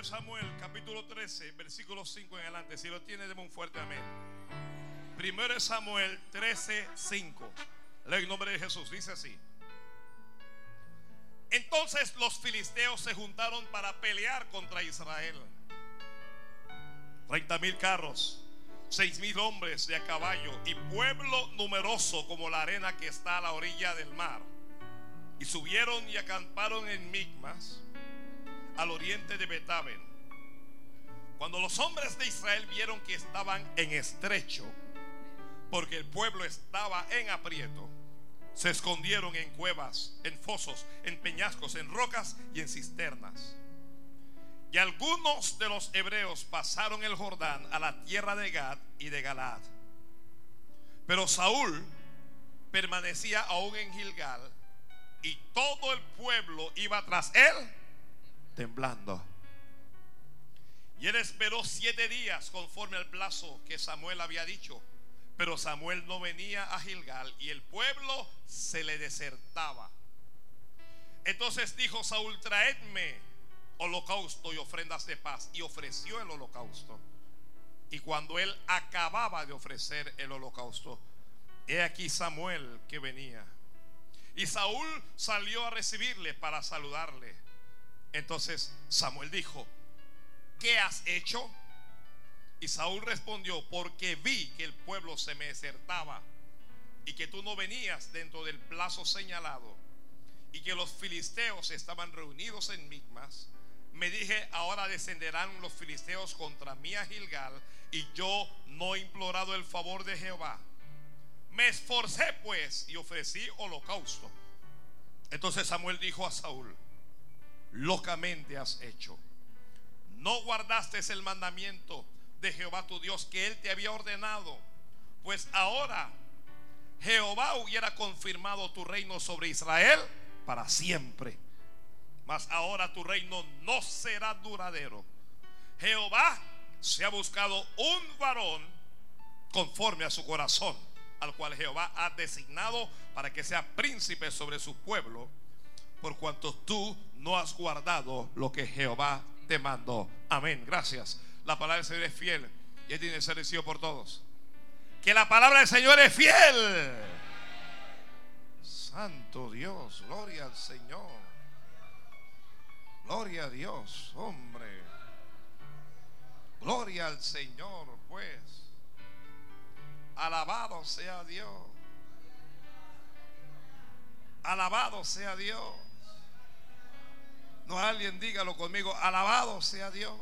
1 Samuel capítulo 13, versículo 5 en adelante. Si lo tiene, demos un fuerte amén. 1 Samuel 13, 5. Leo en nombre de Jesús. Dice así. Entonces los filisteos se juntaron para pelear contra Israel. 30 mil carros, 6 mil hombres de a caballo y pueblo numeroso como la arena que está a la orilla del mar. Y subieron y acamparon en Migmas, al oriente de Betaben. Cuando los hombres de Israel vieron que estaban en estrecho, porque el pueblo estaba en aprieto, se escondieron en cuevas, en fosos, en peñascos, en rocas y en cisternas. Y algunos de los hebreos pasaron el Jordán a la tierra de Gad y de Galad. Pero Saúl permanecía aún en Gilgal y todo el pueblo iba tras él temblando. Y él esperó siete días conforme al plazo que Samuel había dicho. Pero Samuel no venía a Gilgal y el pueblo se le desertaba. Entonces dijo Saúl, traedme holocausto y ofrendas de paz. Y ofreció el holocausto. Y cuando él acababa de ofrecer el holocausto, he aquí Samuel que venía. Y Saúl salió a recibirle para saludarle. Entonces Samuel dijo, ¿qué has hecho? Y Saúl respondió, porque vi que el pueblo se me desertaba y que tú no venías dentro del plazo señalado y que los filisteos estaban reunidos en Migmas, me dije, ahora descenderán los filisteos contra mí a Gilgal y yo no he implorado el favor de Jehová. Me esforcé pues y ofrecí holocausto. Entonces Samuel dijo a Saúl, locamente has hecho. No guardaste el mandamiento de Jehová tu Dios que él te había ordenado. Pues ahora Jehová hubiera confirmado tu reino sobre Israel para siempre. Mas ahora tu reino no será duradero. Jehová se ha buscado un varón conforme a su corazón, al cual Jehová ha designado para que sea príncipe sobre su pueblo, por cuanto tú no has guardado lo que Jehová te mandó. Amén. Gracias. La palabra del Señor es fiel y tiene que ser recibido por todos. Que la palabra del Señor es fiel. Santo Dios, gloria al Señor. Gloria a Dios, hombre. Gloria al Señor, pues. Alabado sea Dios. Alabado sea Dios. No alguien dígalo conmigo. Alabado sea Dios.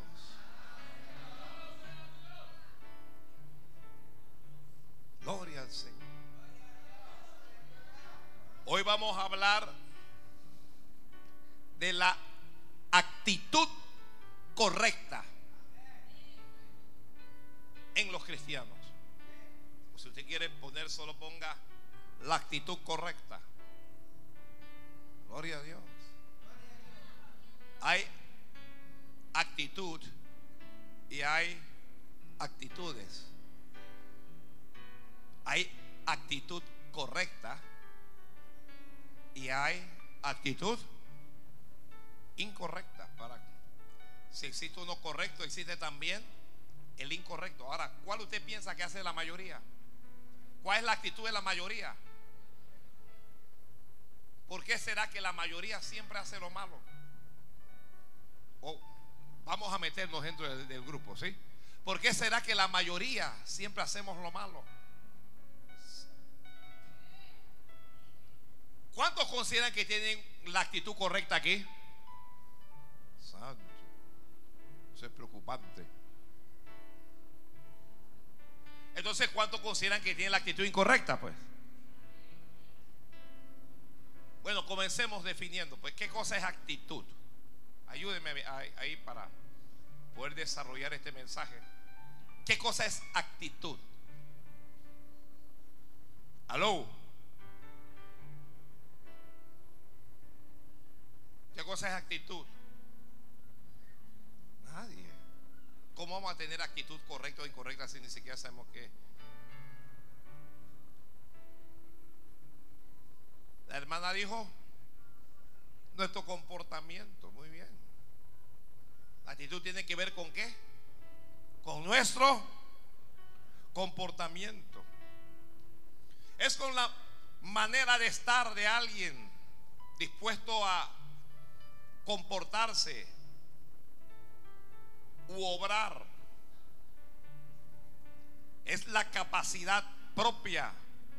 Gloria al Señor. Hoy vamos a hablar de la actitud correcta en los cristianos. Si usted quiere poner, solo ponga la actitud correcta. Gloria a Dios. Hay actitud y hay actitudes. Hay actitud correcta y hay actitud incorrecta. Si existe uno correcto, existe también el incorrecto. Ahora, ¿cuál usted piensa que hace la mayoría? ¿Cuál es la actitud de la mayoría? ¿Por qué será que la mayoría siempre hace lo malo? Vamos a meternos dentro del, del grupo, ¿sí? ¿Por qué será que la mayoría siempre hacemos lo malo? ¿Cuántos consideran que tienen la actitud correcta aquí? Santo. Eso es preocupante. Entonces, ¿cuántos consideran que tienen la actitud incorrecta? Pues. Bueno, comencemos definiendo. Pues, ¿qué cosa es actitud? Ayúdenme ahí para poder desarrollar este mensaje. ¿Qué cosa es actitud? Aló. ¿Qué cosa es actitud? Nadie. ¿Cómo vamos a tener actitud correcta o incorrecta si ni siquiera sabemos qué? La hermana dijo, nuestro comportamiento, muy bien. actitud tiene que ver con qué? Con nuestro comportamiento. Es con la manera de estar de alguien dispuesto a comportarse u obrar. Es la capacidad propia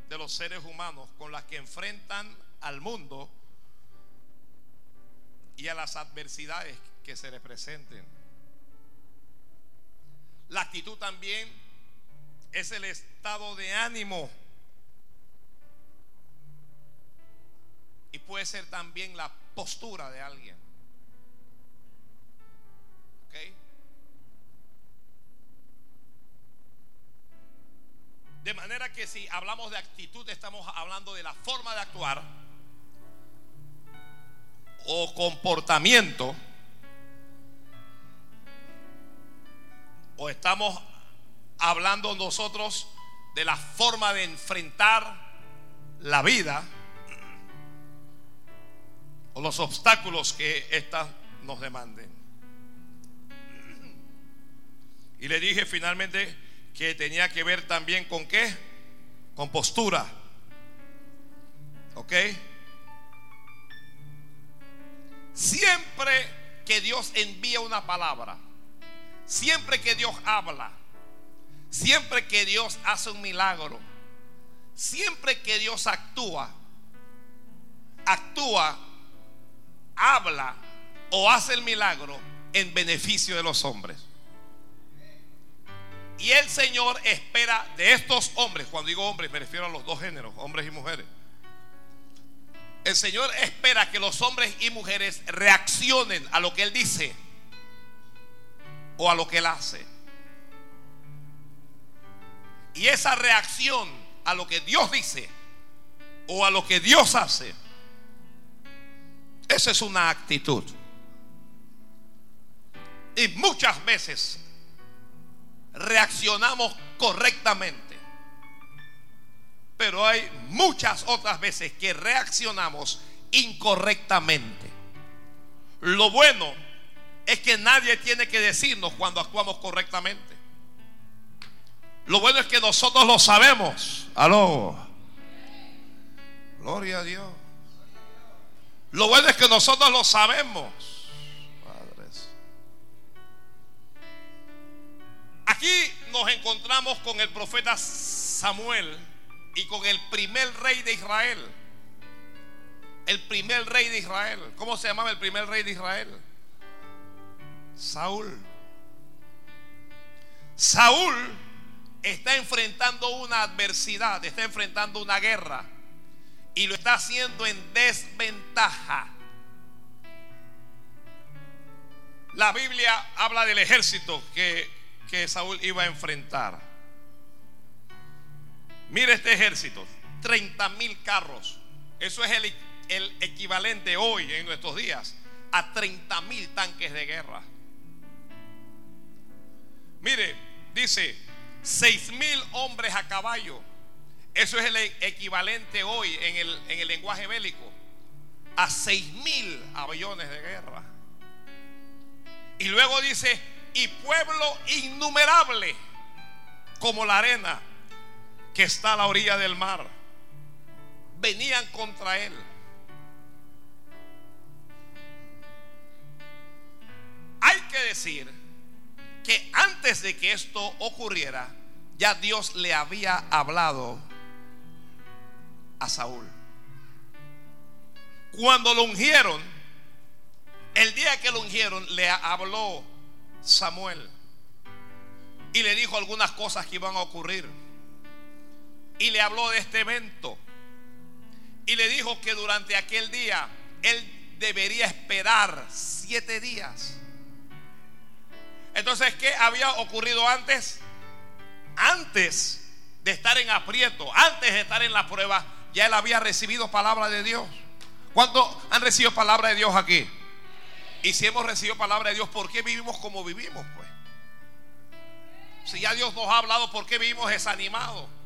de los seres humanos con las que enfrentan al mundo y a las adversidades que se les presenten. La actitud también es el estado de ánimo y puede ser también la postura de alguien. ¿Ok? De manera que si hablamos de actitud estamos hablando de la forma de actuar o comportamiento o estamos hablando nosotros de la forma de enfrentar la vida o los obstáculos que éstas nos demanden. Y le dije finalmente que tenía que ver también con qué? Con postura. ¿Ok? Siempre que Dios envía una palabra, siempre que Dios habla, siempre que Dios hace un milagro, siempre que Dios actúa, actúa, habla o hace el milagro en beneficio de los hombres. Y el Señor espera de estos hombres, cuando digo hombres me refiero a los dos géneros, hombres y mujeres. El Señor espera que los hombres y mujeres reaccionen a lo que Él dice o a lo que Él hace. Y esa reacción a lo que Dios dice o a lo que Dios hace, esa es una actitud. Y muchas veces reaccionamos correctamente. Pero hay muchas otras veces que reaccionamos incorrectamente. Lo bueno es que nadie tiene que decirnos cuando actuamos correctamente. Lo bueno es que nosotros lo sabemos. Aló. Gloria a Dios. Lo bueno es que nosotros lo sabemos. Padres. Aquí nos encontramos con el profeta Samuel y con el primer rey de Israel. El primer rey de Israel. ¿Cómo se llamaba el primer rey de Israel? Saúl. Saúl está enfrentando una adversidad, está enfrentando una guerra y lo está haciendo en desventaja. La Biblia habla del ejército que, que Saúl iba a enfrentar. Mire este ejército, 30 mil carros. Eso es el, el, equivalente hoy, en nuestros días, a 30 mil tanques de guerra. Mire, dice, 6 mil hombres a caballo. Eso es el equivalente hoy en el, en el lenguaje bélico a 6 mil aviones de guerra. Y luego dice, y pueblo innumerable como la arena que está a la orilla del mar, venían contra él. Hay que decir que antes de que esto ocurriera, ya Dios le había hablado a Saúl. Cuando lo ungieron, el día que lo ungieron, le habló Samuel y le dijo algunas cosas que iban a ocurrir y le habló de este evento. Y le dijo que durante aquel día él debería esperar siete días. Entonces, ¿qué había ocurrido antes? Antes de estar en aprieto, antes de estar en la prueba, ya él había recibido palabra de Dios. ¿Cuántos han recibido palabra de Dios aquí? Y si hemos recibido palabra de Dios, ¿por qué vivimos como vivimos? Pues, si ya Dios nos ha hablado, ¿por qué vivimos desanimados?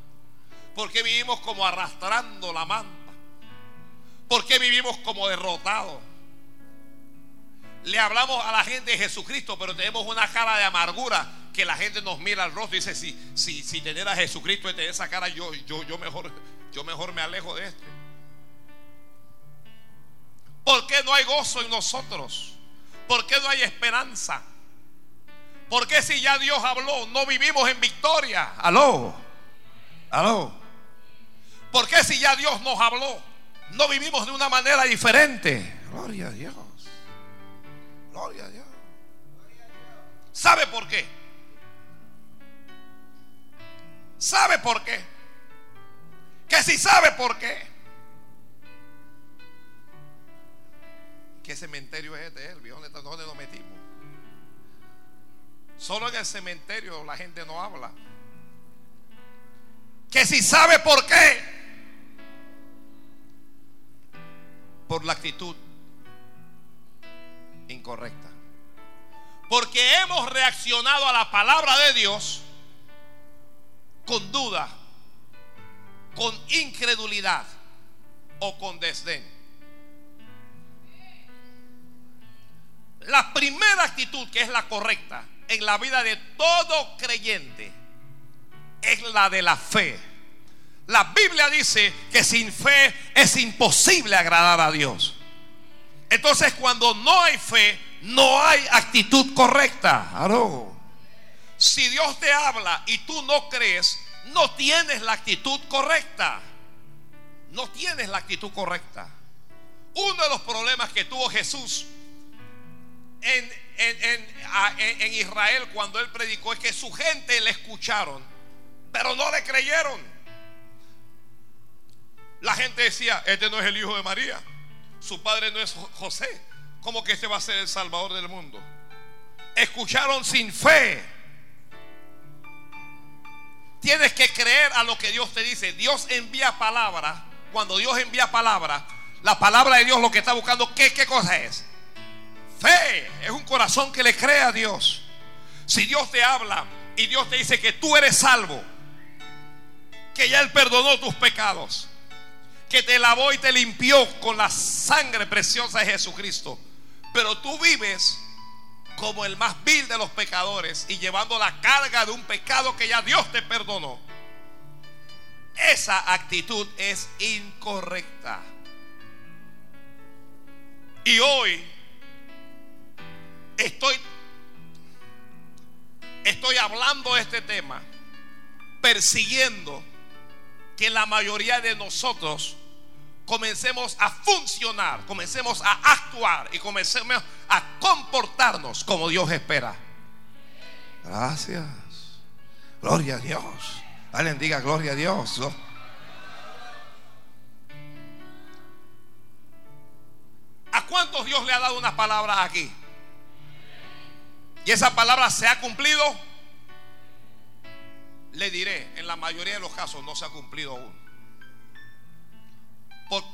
¿Por qué vivimos como arrastrando la manta? ¿Por qué vivimos como derrotados? le hablamos a la gente de Jesucristo, pero tenemos una cara de amargura que la gente nos mira al rostro y dice, si, si, si tener a Jesucristo y tener esa cara, yo, yo, yo, mejor, yo mejor me alejo de este. ¿Por qué no hay gozo en nosotros? ¿Por qué no hay esperanza? ¿Por qué si ya Dios habló, no vivimos en victoria? Aló, aló. ¿Por qué si ya Dios nos habló, no vivimos de una manera diferente? Gloria a Dios. Gloria a Dios. ¿Sabe por qué? ¿Sabe por qué? Que si sabe por qué. ¿Qué cementerio es este? ¿Dónde, ¿Dónde nos metimos? Solo en el cementerio la gente no habla. Que si sabe por qué. Por la actitud incorrecta. Porque hemos reaccionado a la palabra de Dios con duda, con incredulidad o con desdén. La primera actitud que es la correcta en la vida de todo creyente es la de la fe. La Biblia dice que sin fe es imposible agradar a Dios. Entonces cuando no hay fe, no hay actitud correcta. Si Dios te habla y tú no crees, no tienes la actitud correcta. No tienes la actitud correcta. Uno de los problemas que tuvo Jesús en, en, Israel cuando él predicó es que su gente le escucharon, pero no le creyeron. La gente decía, este no es el hijo de María, su padre no es José, ¿cómo que este va a ser el salvador del mundo? Escucharon sin fe. Tienes que creer a lo que Dios te dice. Dios envía palabra. Cuando Dios envía palabra, la palabra de Dios lo que está buscando, ¿qué, qué cosa es? Fe es un corazón que le cree a Dios. Si Dios te habla y Dios te dice que tú eres salvo, que ya Él perdonó tus pecados, que te lavó y te limpió con la sangre preciosa de Jesucristo, pero tú vives como el más vil de los pecadores y llevando la carga de un pecado que ya Dios te perdonó. Esa actitud es incorrecta. Y hoy estoy, estoy hablando de este tema, persiguiendo que la mayoría de nosotros comencemos a funcionar, comencemos a actuar y comencemos a comportarnos como Dios espera. Gracias. Gloria a Dios. Alguien diga gloria a Dios. ¿A cuántos Dios le ha dado unas palabras aquí? y esa palabra se ha cumplido, le diré, en la mayoría de los casos no se ha cumplido aún.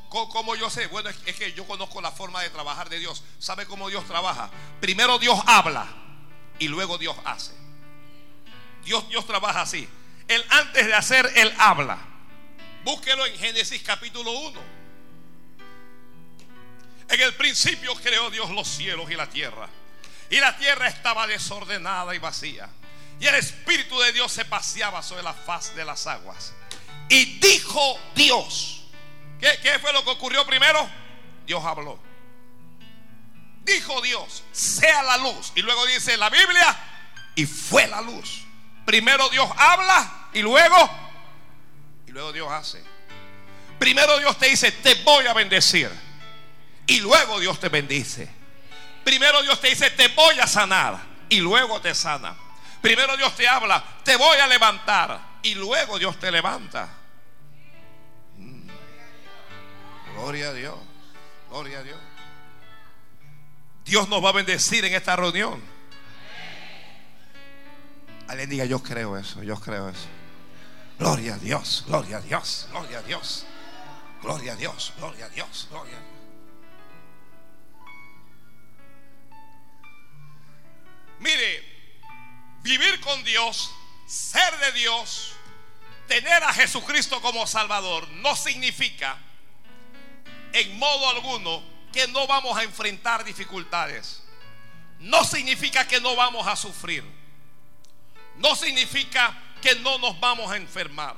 ¿Cómo yo sé? Bueno, es que yo conozco la forma de trabajar de Dios. ¿Sabe cómo Dios trabaja? Primero Dios habla y luego Dios hace. Dios, Dios trabaja así. Él antes de hacer, Él habla. Búsquelo en Génesis capítulo 1. En el principio creó Dios los cielos y la tierra. Y la tierra estaba desordenada y vacía. Y el Espíritu de Dios se paseaba sobre la faz de las aguas. Y dijo Dios. ¿Qué, fue lo que ocurrió primero? Dios habló. Dijo Dios, sea la luz. Y luego dice la Biblia, y fue la luz. Primero Dios habla y luego, y luego Dios hace. Primero Dios te dice, te voy a bendecir. Y luego Dios te bendice. Primero Dios te dice, te voy a sanar y luego te sana. Primero Dios te habla, te voy a levantar y luego Dios te levanta. Gloria a Dios, gloria a Dios. Dios nos va a bendecir en esta reunión. Alguien diga, yo creo eso, yo creo eso. Gloria a Dios, gloria a Dios, gloria a Dios. Gloria a Dios, gloria a Dios, gloria a Dios. Mire, vivir con Dios, ser de Dios, tener a Jesucristo como Salvador, no significa en modo alguno que no vamos a enfrentar dificultades. no significa que no vamos a sufrir. No significa que no nos vamos a enfermar.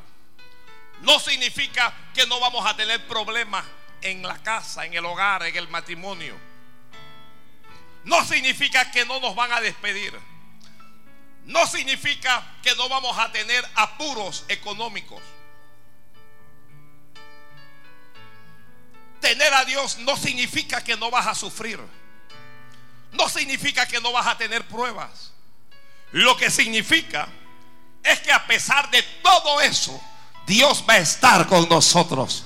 No significa que no vamos a tener problemas en la casa, en el hogar, en el matrimonio. No significa que no nos van a despedir. No significa que no vamos a tener apuros económicos. Tener a Dios no significa que no vas a sufrir. No significa que no vas a tener pruebas. Lo que significa es que a pesar de todo eso, Dios va a estar con nosotros.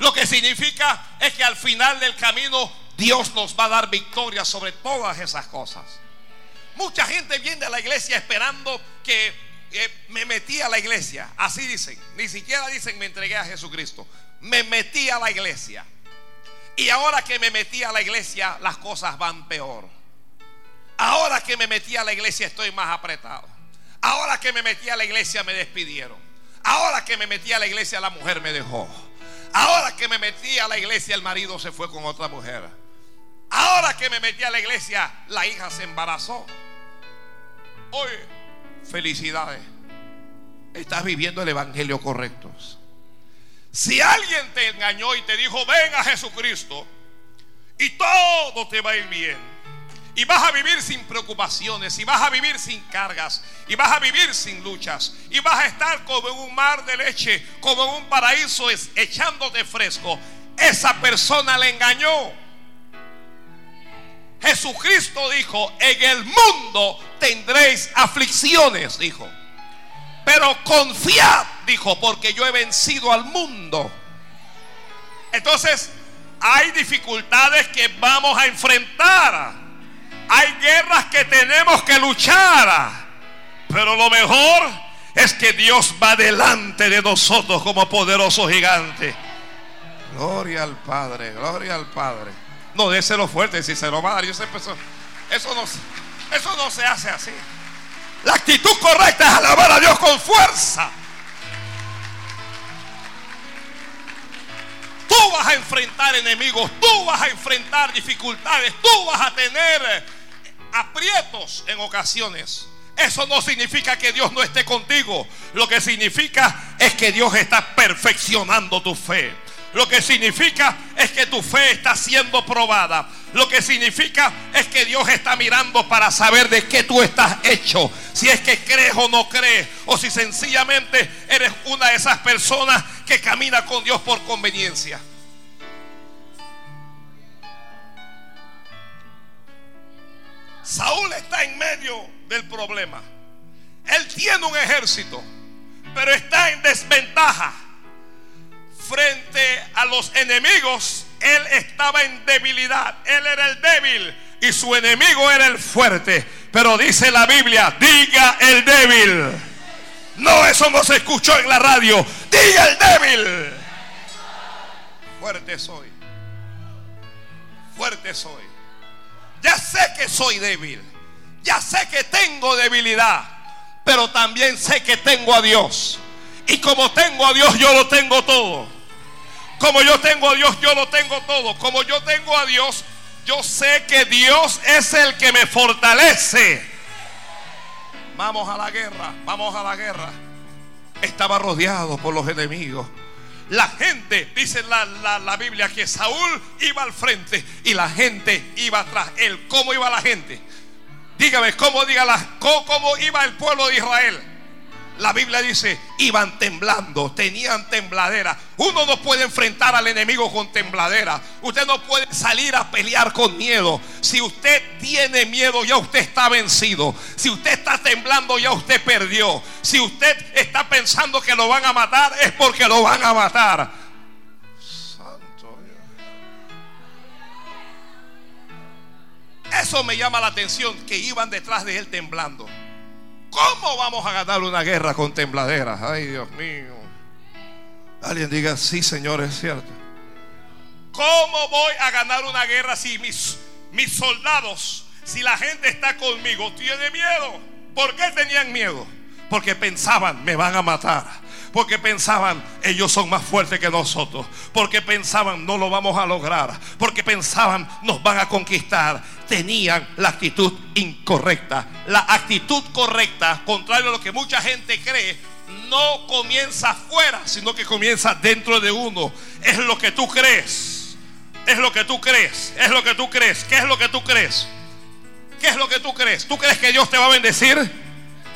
Lo que significa es que al final del camino Dios nos va a dar victoria sobre todas esas cosas. Mucha gente viene a la iglesia esperando que eh, me metí a la iglesia. Así dicen. Ni siquiera dicen me entregué a Jesucristo. Me metí a la iglesia. Y ahora que me metí a la iglesia, las cosas van peor. Ahora que me metí a la iglesia, estoy más apretado. Ahora que me metí a la iglesia, me despidieron. Ahora que me metí a la iglesia, la mujer me dejó. Ahora que me metí a la iglesia, el marido se fue con otra mujer. Ahora que me metí a la iglesia, la hija se embarazó. Oye, felicidades. Estás viviendo el evangelio correcto. Si alguien te engañó y te dijo, ven a Jesucristo y todo te va a ir bien. Y vas a vivir sin preocupaciones, y vas a vivir sin cargas, y vas a vivir sin luchas, y vas a estar como en un mar de leche, como en un paraíso echándote fresco. Esa persona le engañó. Jesucristo dijo, en el mundo tendréis aflicciones, dijo. Pero confiad, dijo, porque yo he vencido al mundo. Entonces, hay dificultades que vamos a enfrentar. Hay guerras que tenemos que luchar. Pero lo mejor es que Dios va delante de nosotros como poderoso gigante. Gloria al Padre, gloria al Padre. No, déselo fuerte si se lo va a dar. Eso, eso, no, eso no se hace así. La actitud correcta es alabar a Dios con fuerza. Tú vas a enfrentar enemigos, tú vas a enfrentar dificultades, tú vas a tener aprietos en ocasiones. Eso no significa que Dios no esté contigo. Lo que significa es que Dios está perfeccionando tu fe. Lo que significa es que tu fe está siendo probada. Lo que significa es que Dios está mirando para saber de qué tú estás hecho. Si es que crees o no crees. O si sencillamente eres una de esas personas que camina con Dios por conveniencia. Saúl está en medio del problema. Él tiene un ejército, pero está en desventaja frente a los enemigos, él estaba en debilidad. Él era el débil y su enemigo era el fuerte. Pero dice la Biblia, diga el débil. No, eso no se escuchó en la radio. Diga el débil. Fuerte soy. Fuerte soy. Ya sé que soy débil. Ya sé que tengo debilidad. Pero también sé que tengo a Dios. Y como tengo a Dios, yo lo tengo todo. Como yo tengo a Dios, yo lo tengo todo. Como yo tengo a Dios, yo sé que Dios es el que me fortalece. Vamos a la guerra, vamos a la guerra. Estaba rodeado por los enemigos. La gente, dice la, la, Biblia, que Saúl iba al frente y la gente iba atrás. Él, ¿cómo iba la gente? Dígame, ¿cómo, diga cómo iba el pueblo de Israel? La Biblia dice, iban temblando, tenían tembladera. Uno no puede enfrentar al enemigo con tembladera. Usted no puede salir a pelear con miedo. Si usted tiene miedo, ya usted está vencido. Si usted está temblando, ya usted perdió. Si usted está pensando que lo van a matar, es porque lo van a matar. Santo Dios. Eso me llama la atención, que iban detrás de él temblando. ¿Cómo vamos a ganar una guerra con tembladeras? Ay, Dios mío. Alguien diga, sí, Señor, es cierto. ¿Cómo voy a ganar una guerra si mis, mis soldados, si la gente está conmigo, tiene miedo? ¿Por qué tenían miedo? Porque pensaban, me van a matar. Porque pensaban, ellos son más fuertes que nosotros. Porque pensaban, no lo vamos a lograr. Porque pensaban, nos van a conquistar. tenían la actitud incorrecta. La actitud correcta, contrario a lo que mucha gente cree, no comienza afuera, sino que comienza dentro de uno. Es lo que tú crees. Es lo que tú crees. Es lo que tú crees. ¿Qué es lo que tú crees? ¿Qué es lo que tú crees? ¿Tú crees que Dios te va a bendecir?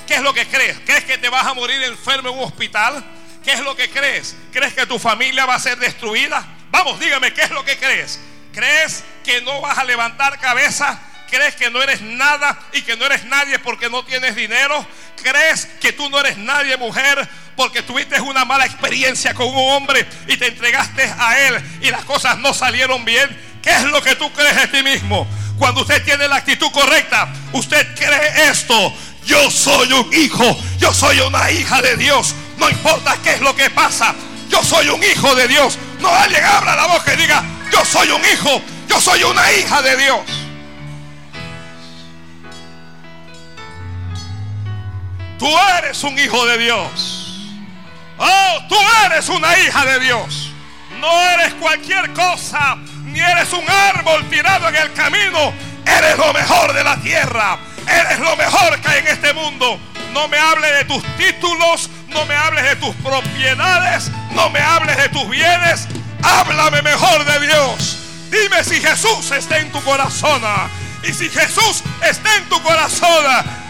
¿Qué es lo que crees? ¿Crees que te vas a morir enfermo en un hospital? ¿Qué es lo que crees? ¿Crees que tu familia va a ser destruida? Vamos, dígame, ¿qué es lo que crees? ¿Crees que no vas a levantar cabeza? ¿Crees que no eres nada y que no eres nadie porque no tienes dinero? ¿Crees que tú no eres nadie, mujer, porque tuviste una mala experiencia con un hombre y te entregaste a él y las cosas no salieron bien? ¿Qué es lo que tú crees de ti mismo? Cuando usted tiene la actitud correcta, usted cree esto. Yo soy un hijo, yo soy una hija de Dios. No importa qué es lo que pasa, yo soy un hijo de Dios. No alguien abra la boca y diga, yo soy un hijo, yo soy una hija de Dios. Tú eres un hijo de Dios. Oh, tú eres una hija de Dios. No eres cualquier cosa, ni eres un árbol tirado en el camino. Eres lo mejor de la tierra. Eres lo mejor que hay en este mundo. No me hables de tus títulos, no me hables de tus propiedades, no me hables de tus bienes. Háblame mejor de Dios. Dime si Jesús está en tu corazón. Y si Jesús está en tu corazón,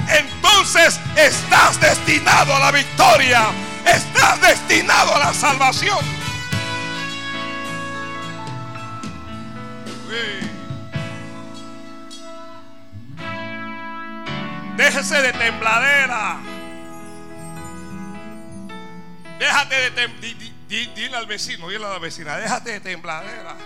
entonces estás destinado a la victoria. Estás destinado a la salvación. Déjese de tembladera. Déjate de tembladera. Dile al vecino, dile a la vecina, déjate de tembladera.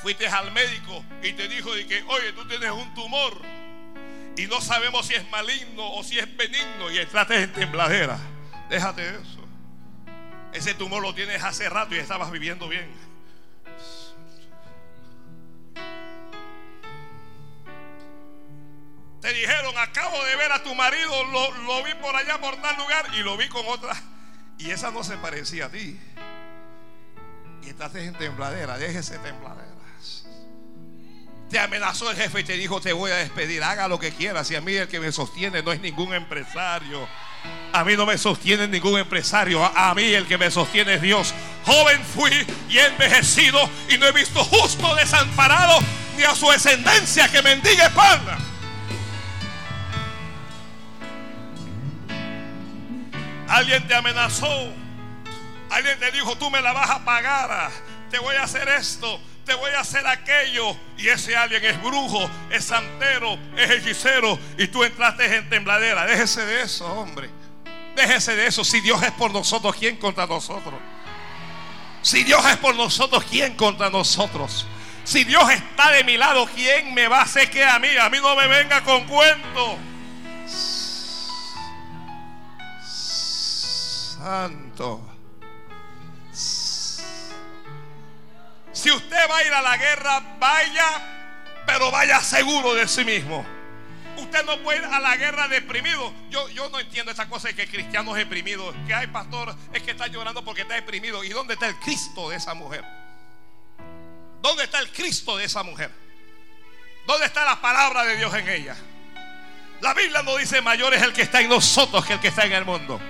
Fuiste al médico y te dijo de que, oye, tú tienes un tumor y no sabemos si es maligno o si es benigno y entraste en tembladera. Déjate de eso. Ese tumor lo tienes hace rato y estabas viviendo bien. Dijeron, acabo de ver a tu marido, lo, vi por allá por tal lugar y lo vi con otra. Y esa no se parecía a ti. Y estás en tembladera, déjese tembladeras. Te amenazó el jefe y te dijo, te voy a despedir, haga lo que quieras. Y a mí el que me sostiene no es ningún empresario. A mí no me sostiene ningún empresario. A, mí el que me sostiene es Dios. Joven fui y envejecido y no he visto justo desamparado ni a su descendencia que mendigue pan. Alguien te amenazó. Alguien te dijo, tú me la vas a pagar. Te voy a hacer esto, te voy a hacer aquello. Y ese alguien es brujo, es santero, es hechicero. Y tú entraste en tembladera. Déjese de eso, hombre. Déjese de eso. Si Dios es por nosotros, ¿quién contra nosotros? Si Dios es por nosotros, ¿quién contra nosotros? Si Dios está de mi lado, ¿quién me va a hacer que a mí? A mí no me venga con cuento. Santo. Si usted va a ir a la guerra, vaya, pero vaya seguro de sí mismo. Usted no puede ir a la guerra deprimido. Yo, yo no entiendo esa cosa de que cristianos deprimidos. Que hay pastor es que está llorando porque está deprimido. ¿Y dónde está el Cristo de esa mujer? ¿Dónde está el Cristo de esa mujer? ¿Dónde está la palabra de Dios en ella? La Biblia no dice mayor es el que está en nosotros que el que está en el mundo.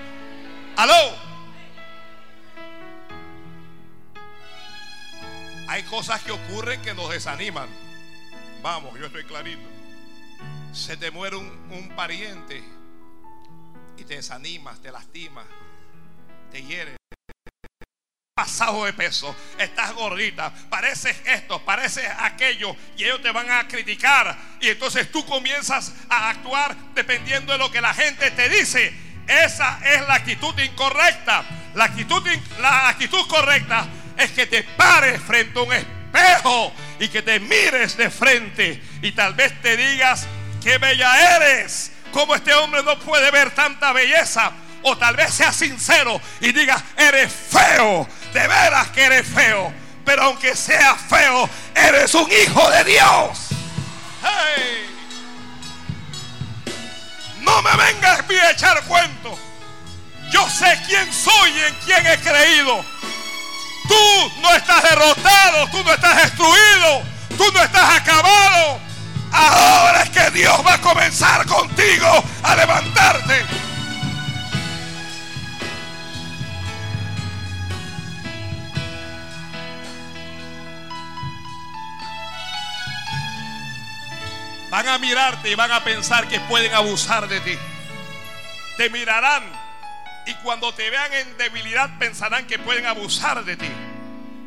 Aló. Hay cosas que ocurren que nos desaniman. Vamos, yo estoy clarito. Se te muere un, pariente y te desanimas, te lastimas, te hiere. Pasado de peso, estás gordita, pareces esto, pareces aquello, y ellos te van a criticar. Y entonces tú comienzas a actuar dependiendo de lo que la gente te dice esa es la actitud incorrecta. La actitud, la actitud correcta es que te pares frente a un espejo y que te mires de frente y tal vez te digas, qué bella eres. Como este hombre no puede ver tanta belleza. O tal vez sea sincero y diga, eres feo. De veras que eres feo. Pero aunque sea feo, eres un hijo de Dios. Hey. No me vengas a echar cuento. Yo sé quién soy y en quién he creído. Tú no estás derrotado, tú no estás destruido, tú no estás acabado. Ahora es que Dios va a comenzar contigo a levantarte. Van a mirarte y van a pensar que pueden abusar de ti. Te mirarán y cuando te vean en debilidad pensarán que pueden abusar de ti.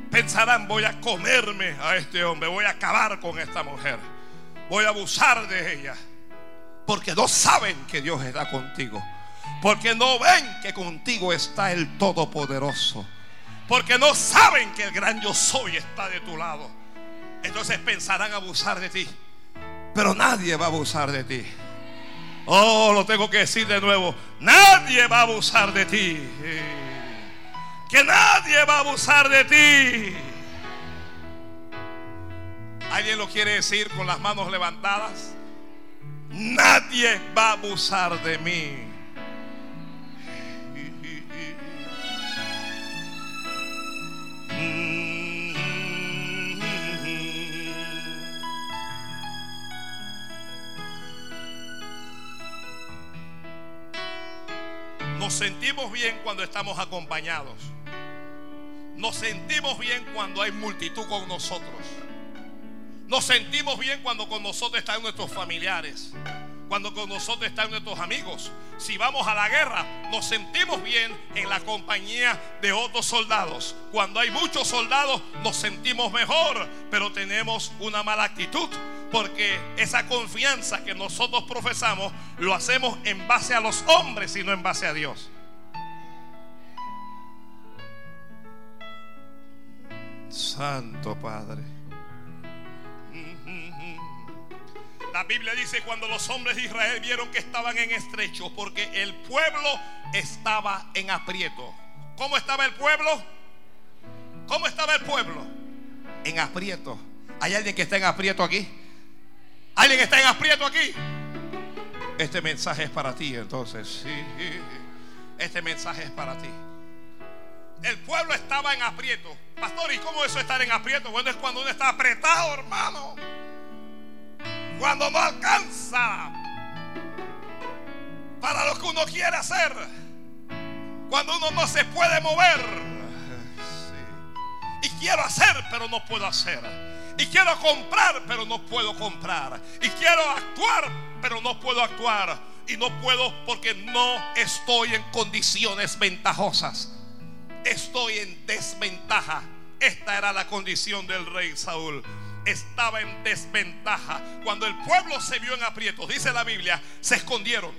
Pensarán, voy a comerme a este hombre, voy a acabar con esta mujer, voy a abusar de ella. Porque no saben que Dios está contigo. Porque no ven que contigo está el Todopoderoso. Porque no saben que el gran yo soy está de tu lado. Entonces pensarán abusar de ti. Pero nadie va a abusar de ti. Oh, lo tengo que decir de nuevo. Nadie va a abusar de ti. Que nadie va a abusar de ti. ¿Alguien lo quiere decir con las manos levantadas? Nadie va a abusar de mí. Nos sentimos bien cuando estamos acompañados. Nos sentimos bien cuando hay multitud con nosotros. Nos sentimos bien cuando con nosotros están nuestros familiares. Cuando con nosotros están nuestros amigos. Si vamos a la guerra, nos sentimos bien en la compañía de otros soldados. Cuando hay muchos soldados, nos sentimos mejor, pero tenemos una mala actitud. Porque esa confianza que nosotros profesamos lo hacemos en base a los hombres y no en base a Dios. Santo Padre. La Biblia dice cuando los hombres de Israel vieron que estaban en estrecho, porque el pueblo estaba en aprieto. ¿Cómo estaba el pueblo? ¿Cómo estaba el pueblo? En aprieto. ¿Hay alguien que está en aprieto aquí? ¿Alguien está en aprieto aquí? Este mensaje es para ti, entonces. Sí. Este mensaje es para ti. El pueblo estaba en aprieto. Pastor, ¿y cómo eso estar en aprieto? Bueno, es cuando uno está apretado, hermano. Cuando no alcanza para lo que uno quiere hacer. Cuando uno no se puede mover. Y quiero hacer, pero no puedo hacer. Y quiero comprar, pero no puedo comprar. Y quiero actuar, pero no puedo actuar. Y no puedo porque no estoy en condiciones ventajosas. Estoy en desventaja. Esta era la condición del rey Saúl. Estaba en desventaja. Cuando el pueblo se vio en aprietos, dice la Biblia, se escondieron.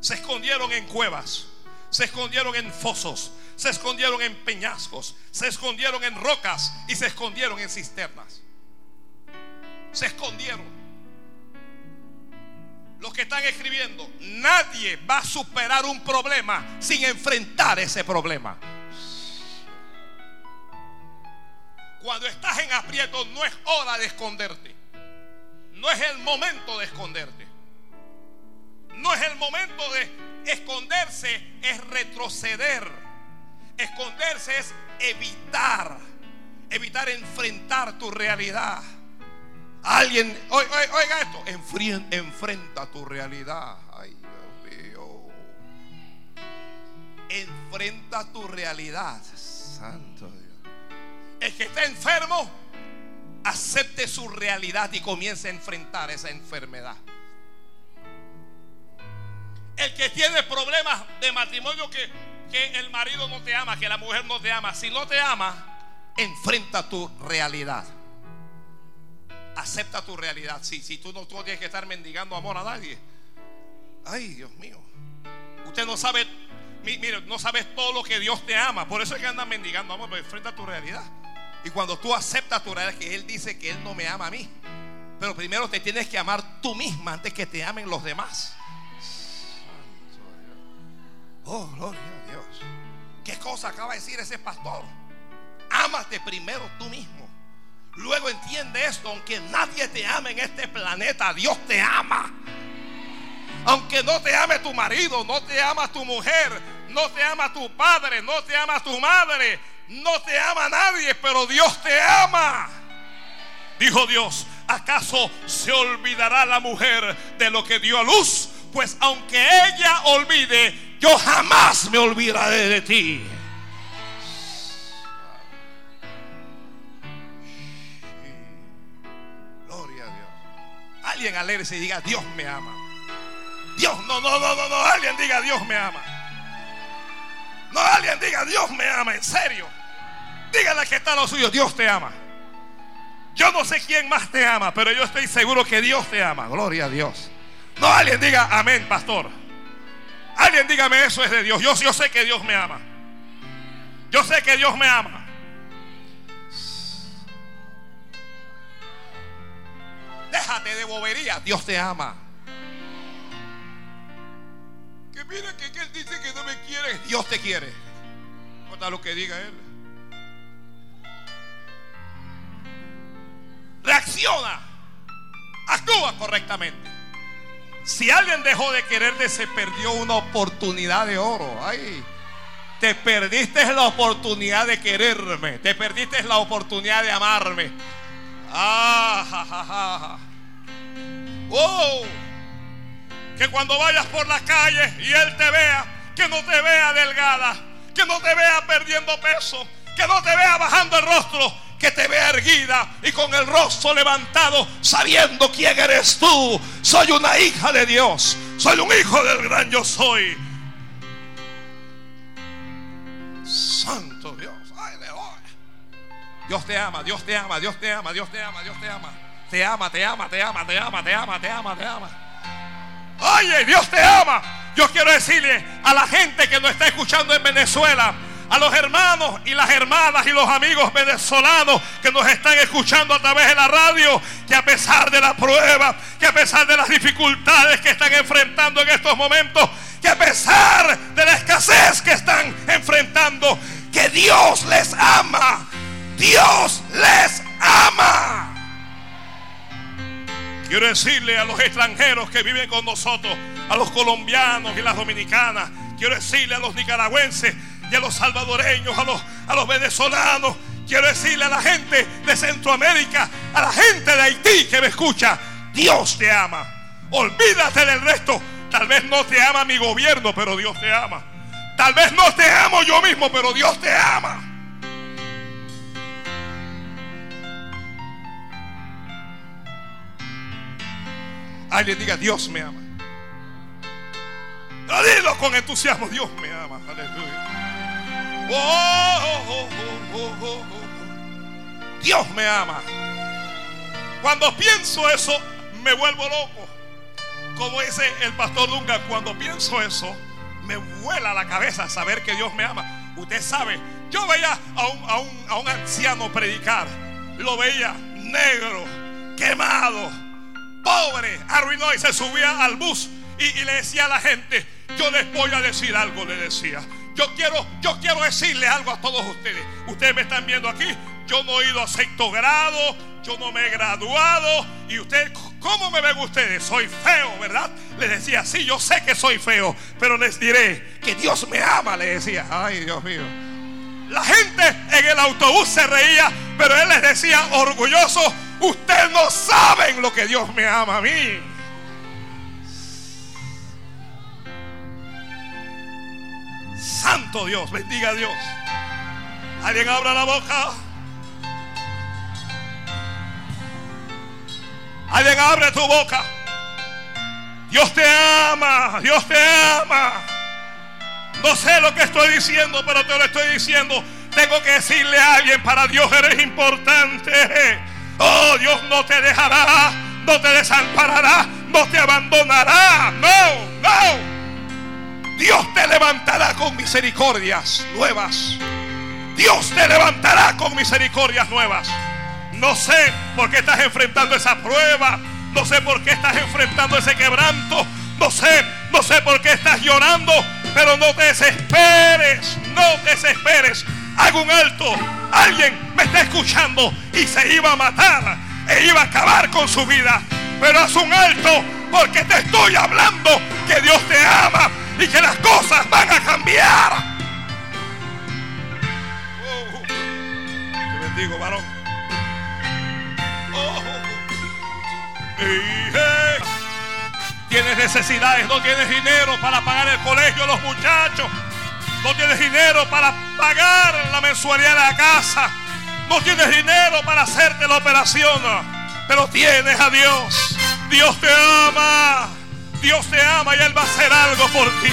Se escondieron en cuevas. Se escondieron en fosos se escondieron en peñascos, se escondieron en rocas y se escondieron en cisternas. Se escondieron. Los que están escribiendo, nadie va a superar un problema sin enfrentar ese problema. Cuando estás en aprieto no es hora de esconderte. No es el momento de esconderte. No es el momento de esconderse, es retroceder. Esconderse es evitar, evitar enfrentar tu realidad. Alguien, oiga, esto, enfrenta tu realidad. Ay, Dios mío. Enfrenta tu realidad. Santo Dios. El que está enfermo, acepte su realidad y comience a enfrentar esa enfermedad. El que tiene problemas de matrimonio que que el marido no te ama, que la mujer no te ama. Si no te ama, enfrenta tu realidad. Acepta tu realidad. Si, si tú no tú tienes que estar mendigando amor a nadie. Ay, Dios mío. Usted no sabe, mire, no sabes todo lo que Dios te ama. Por eso es que andas mendigando amor, pero enfrenta tu realidad. Y cuando tú aceptas tu realidad, que Él dice que Él no me ama a mí. Pero primero te tienes que amar tú misma antes que te amen los demás. Oh, gloria a Dios. ¿Qué cosa acaba de decir ese pastor? Ámate primero tú mismo. Luego entiende esto, aunque nadie te ame en este planeta, Dios te ama. Aunque no te ame tu marido, no te ama tu mujer, no te ama tu padre, no te ama tu madre, no te ama nadie, pero Dios te ama. Dijo Dios, ¿acaso se olvidará la mujer de lo que dio a luz? Pues aunque ella olvide, yo jamás me olvidaré de ti. Gloria a Dios. Alguien alegre y diga, Dios me ama. Dios, no, no, no, no, no. Alguien diga, Dios me ama. No, alguien diga, Dios me ama, en serio. Dígale que está lo suyo, Dios te ama. Yo no sé quién más te ama, pero yo estoy seguro que Dios te ama. Gloria a Dios. No, alguien diga, amén, pastor. Alguien dígame, eso es de Dios. Yo, yo sé que Dios me ama. Yo sé que Dios me ama. Déjate de bobería, Dios te ama. Que mira que, Él dice que no me quiere. Dios te quiere. No lo que diga Él. Reacciona. Actúa correctamente. Si alguien dejó de quererte, se perdió una oportunidad de oro. Ay, te perdiste la oportunidad de quererme. Te perdiste la oportunidad de amarme. Ah, ja, ja, ja. Oh, que cuando vayas por la calle y él te vea, que no te vea delgada, que no te vea perdiendo peso, que no te vea bajando el rostro, que te vea erguida y con el rostro levantado, sabiendo quién eres tú. Soy una hija de Dios, soy un hijo del gran yo soy. Santo Dios, ay Dios te ama, Dios te ama, Dios te ama, Dios te ama, Dios te ama. Te ama, te ama, te ama, te ama, te ama, te ama, te ama. Oye, Dios te ama. Yo quiero decirle a la gente que nos está escuchando en Venezuela, a los hermanos y las hermanas y los amigos venezolanos que nos están escuchando a través de la radio, que a pesar de la prueba, que a pesar de las dificultades que están enfrentando en estos momentos, que a pesar de la escasez que están enfrentando, que Dios les ama. Dios les ama. Quiero decirle a los extranjeros que viven con nosotros, a los colombianos y las dominicanas, quiero decirle a los nicaragüenses y a los salvadoreños, a los, a los venezolanos, quiero decirle a la gente de Centroamérica, a la gente de Haití que me escucha, Dios te ama. Olvídate del resto. Tal vez no te ama mi gobierno, pero Dios te ama. Tal vez no te amo yo mismo, pero Dios te ama. Alguien diga, Dios me ama. dilo con entusiasmo, Dios me ama. Oh, oh, oh, Dios me ama. Cuando pienso eso, me vuelvo loco. Como dice el pastor Dunga, cuando pienso eso, me vuela la cabeza saber que Dios me ama. Usted sabe, yo veía a un, a un, a un anciano predicar. Lo veía negro, quemado pobre, arruinó y se subía al bus y, le decía a la gente, yo les voy a decir algo, le decía. Yo quiero, yo quiero decirle algo a todos ustedes. Ustedes me están viendo aquí. Yo no he ido a sexto grado, yo no me he graduado. Y ustedes, ¿cómo me ven ustedes? Soy feo, ¿verdad? Les decía, sí, yo sé que soy feo, pero les diré que Dios me ama, le decía. Ay, Dios mío. La gente en el autobús se reía, pero él les decía orgulloso, Ustedes no saben lo que Dios me ama a mí. Santo Dios, bendiga a Dios. Alguien abra la boca. Alguien abre tu boca. Dios te ama, Dios te ama. No sé lo que estoy diciendo, pero te lo estoy diciendo. Tengo que decirle a alguien, para Dios eres importante. Oh, Dios no te dejará, no te desamparará, no te abandonará. No, no. Dios te levantará con misericordias nuevas. Dios te levantará con misericordias nuevas. No sé por qué estás enfrentando esa prueba. No sé por qué estás enfrentando ese quebranto. No sé, no sé por qué estás llorando. Pero no te desesperes. No te desesperes. Hago un alto. Alguien me está escuchando y se iba a matar e iba a acabar con su vida. Pero haz un alto porque te estoy hablando que Dios te ama y que las cosas van a cambiar. Oh. bendigo, varón. Oh. Y, eh, Tienes necesidades, no tienes dinero para pagar el colegio a los muchachos. No tienes dinero para pagar la mensualidad de la casa. No tienes dinero para hacerte la operación. Pero tienes a Dios. Dios te ama. Dios te ama y Él va a hacer algo por ti.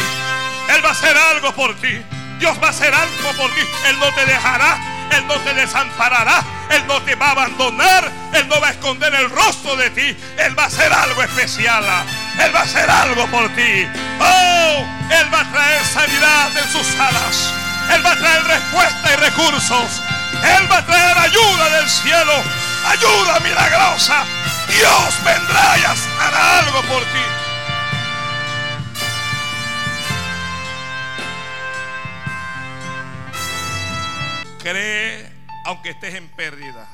Él va a hacer algo por ti. Dios va a hacer algo por ti. Él no te dejará. Él no te desamparará. Él no te va a abandonar. Él no va a esconder el rostro de ti. Él va a hacer algo especial. Él va a hacer algo por ti. Oh, Él va a traer sanidad en sus alas. Él va a traer respuesta y recursos. Él va a traer ayuda del cielo. Ayuda milagrosa. Dios vendrá y hará algo por ti. Cree aunque estés en pérdida.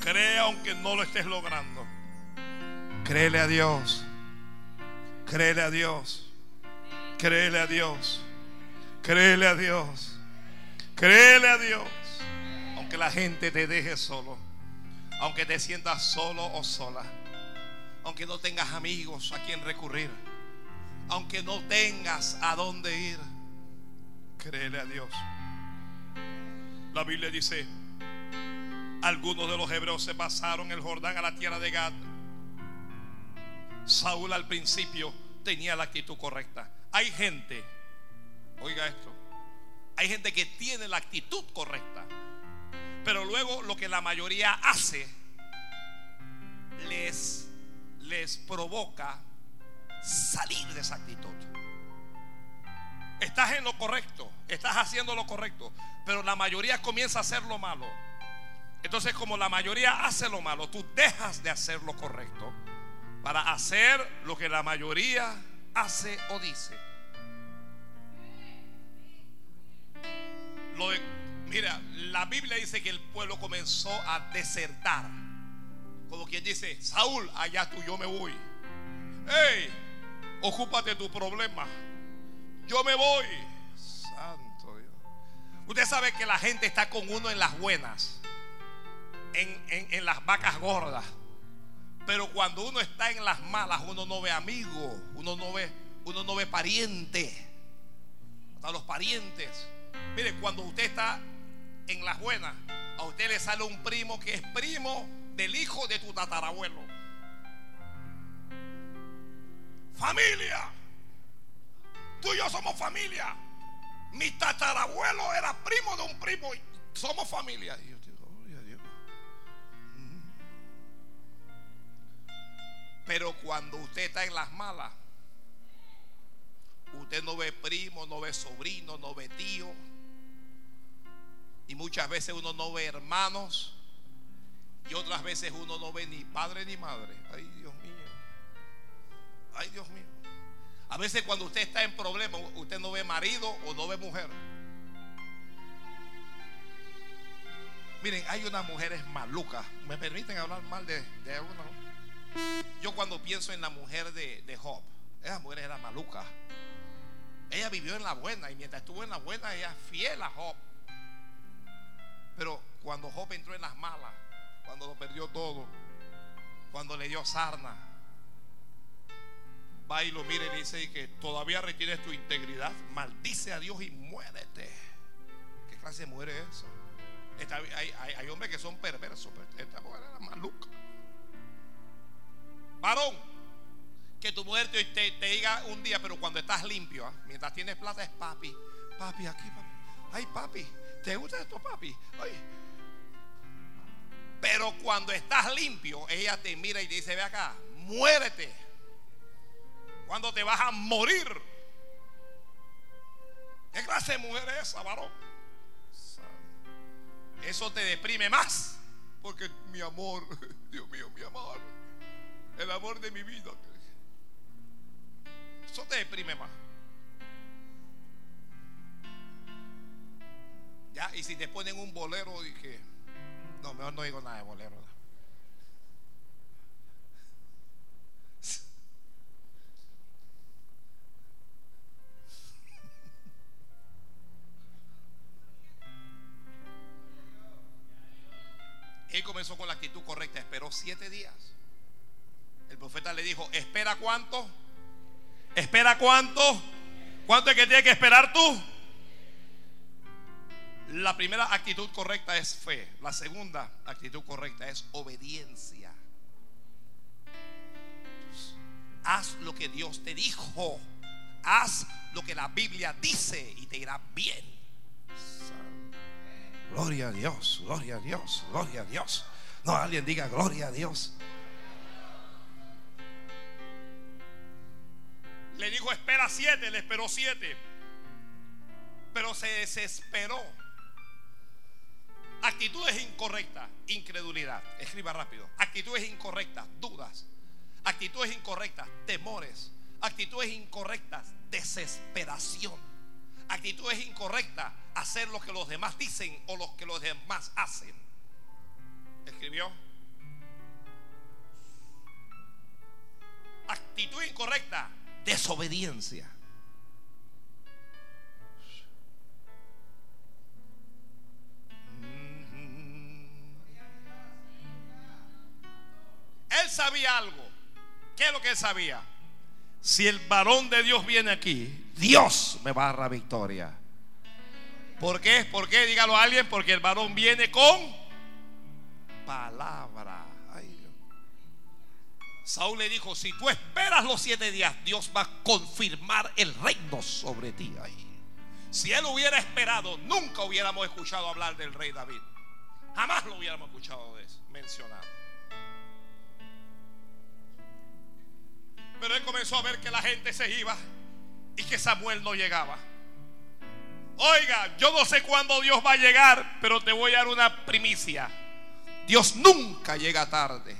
Cree aunque no lo estés logrando. Créele a Dios. Créele a Dios. Créele a Dios. Créele a Dios. Créele a Dios. Aunque la gente te deje solo. Aunque te sientas solo o sola. Aunque no tengas amigos a quien recurrir. Aunque no tengas a dónde ir. Créele a Dios. La Biblia dice, algunos de los hebreos se pasaron el Jordán a la tierra de Gad. Saúl al principio tenía la actitud correcta. Hay gente, oiga esto, hay gente que tiene la actitud correcta, pero luego lo que la mayoría hace les, les provoca salir de esa actitud. Estás en lo correcto, estás haciendo lo correcto, pero la mayoría comienza a hacer lo malo. Entonces, como la mayoría hace lo malo, tú dejas de hacer lo correcto para hacer lo que la mayoría hace o dice. mira, la Biblia dice que el pueblo comenzó a desertar. Como quien dice, Saúl, allá tú, yo me voy. Hey, ocúpate tu problema. Yo me voy. Santo Dios. Usted sabe que la gente está con uno en las buenas, en, las vacas gordas. Pero cuando uno está en las malas, uno no ve amigo, uno no ve, uno no ve pariente. Hasta los parientes. Mire, cuando usted está en las buenas, a usted le sale un primo que es primo del hijo de tu tatarabuelo. Familia. Tú y yo somos familia. Mi tatarabuelo era primo de un primo. Somos familia. Pero cuando usted está en las malas, usted no ve primo, no ve sobrino, no ve tío. Y muchas veces uno no ve hermanos. Y otras veces uno no ve ni padre ni madre. Ay, Dios mío. Ay, Dios mío. A veces cuando usted está en problemas, usted no ve marido o no ve mujer. Miren, hay unas mujeres malucas. ¿Me permiten hablar mal de, de Yo cuando pienso en la mujer de, de Job, esa mujer era maluca. Ella vivió en la buena y mientras estuvo en la buena, ella fiel a Job. Pero cuando Job entró en las malas, cuando lo perdió todo, cuando le dio sarna, va y lo mira y dice que todavía retienes tu integridad, maldice a Dios y muérete. ¿Qué clase de mujer es esa? hay, hombres que son perversos, pero esta mujer era maluca. Varón, que tu mujer te, te, diga un día, pero cuando estás limpio, ¿ah? mientras tienes plata es papi, papi, aquí, papi. Ay, papi, ¿te gusta esto, papi? Ay. Pero cuando estás limpio, ella te mira y te dice, ve acá, muérete. Cuando te vas a morir. ¿Qué clase de mujer es esa, varón? Eso te deprime más. Porque mi amor, Dios mío, mi amor, el amor de mi vida. Eso te deprime más. Ya, y si te ponen un bolero, dije, no, mejor no digo nada de bolero. comenzó con la actitud correcta, esperó siete días. El profeta le dijo, espera cuánto, espera cuánto, cuánto es que tiene que esperar tú. La primera actitud correcta es fe, la segunda actitud correcta es obediencia. Haz lo que Dios te dijo, haz lo que la Biblia dice y te irá bien. Gloria a Dios, gloria a Dios, gloria a Dios. No, alguien diga gloria a Dios. Le dijo, espera siete, le esperó siete. Pero se desesperó. Actitudes incorrectas, incredulidad. Escriba rápido. Actitudes incorrectas, dudas. Actitudes incorrectas, temores. Actitudes incorrectas, desesperación. Actitudes incorrectas, hacer lo que los demás dicen o lo que los demás hacen. ¿Escribió? Actitud incorrecta, desobediencia. Él sabía algo. ¿Qué es lo que él sabía? Si el varón de Dios viene aquí, Dios me va a dar victoria. ¿Por qué? ¿Por qué? Dígalo a alguien, porque el varón viene con palabra. Saúl le dijo, si tú esperas los siete días, Dios va a confirmar el reino sobre ti. Ahí. Si él hubiera esperado, nunca hubiéramos escuchado hablar del rey David. Jamás lo hubiéramos escuchado mencionar. Pero él comenzó a ver que la gente se iba y que Samuel no llegaba. Oiga, yo no sé cuándo Dios va a llegar, pero te voy a dar una primicia. Dios nunca llega tarde.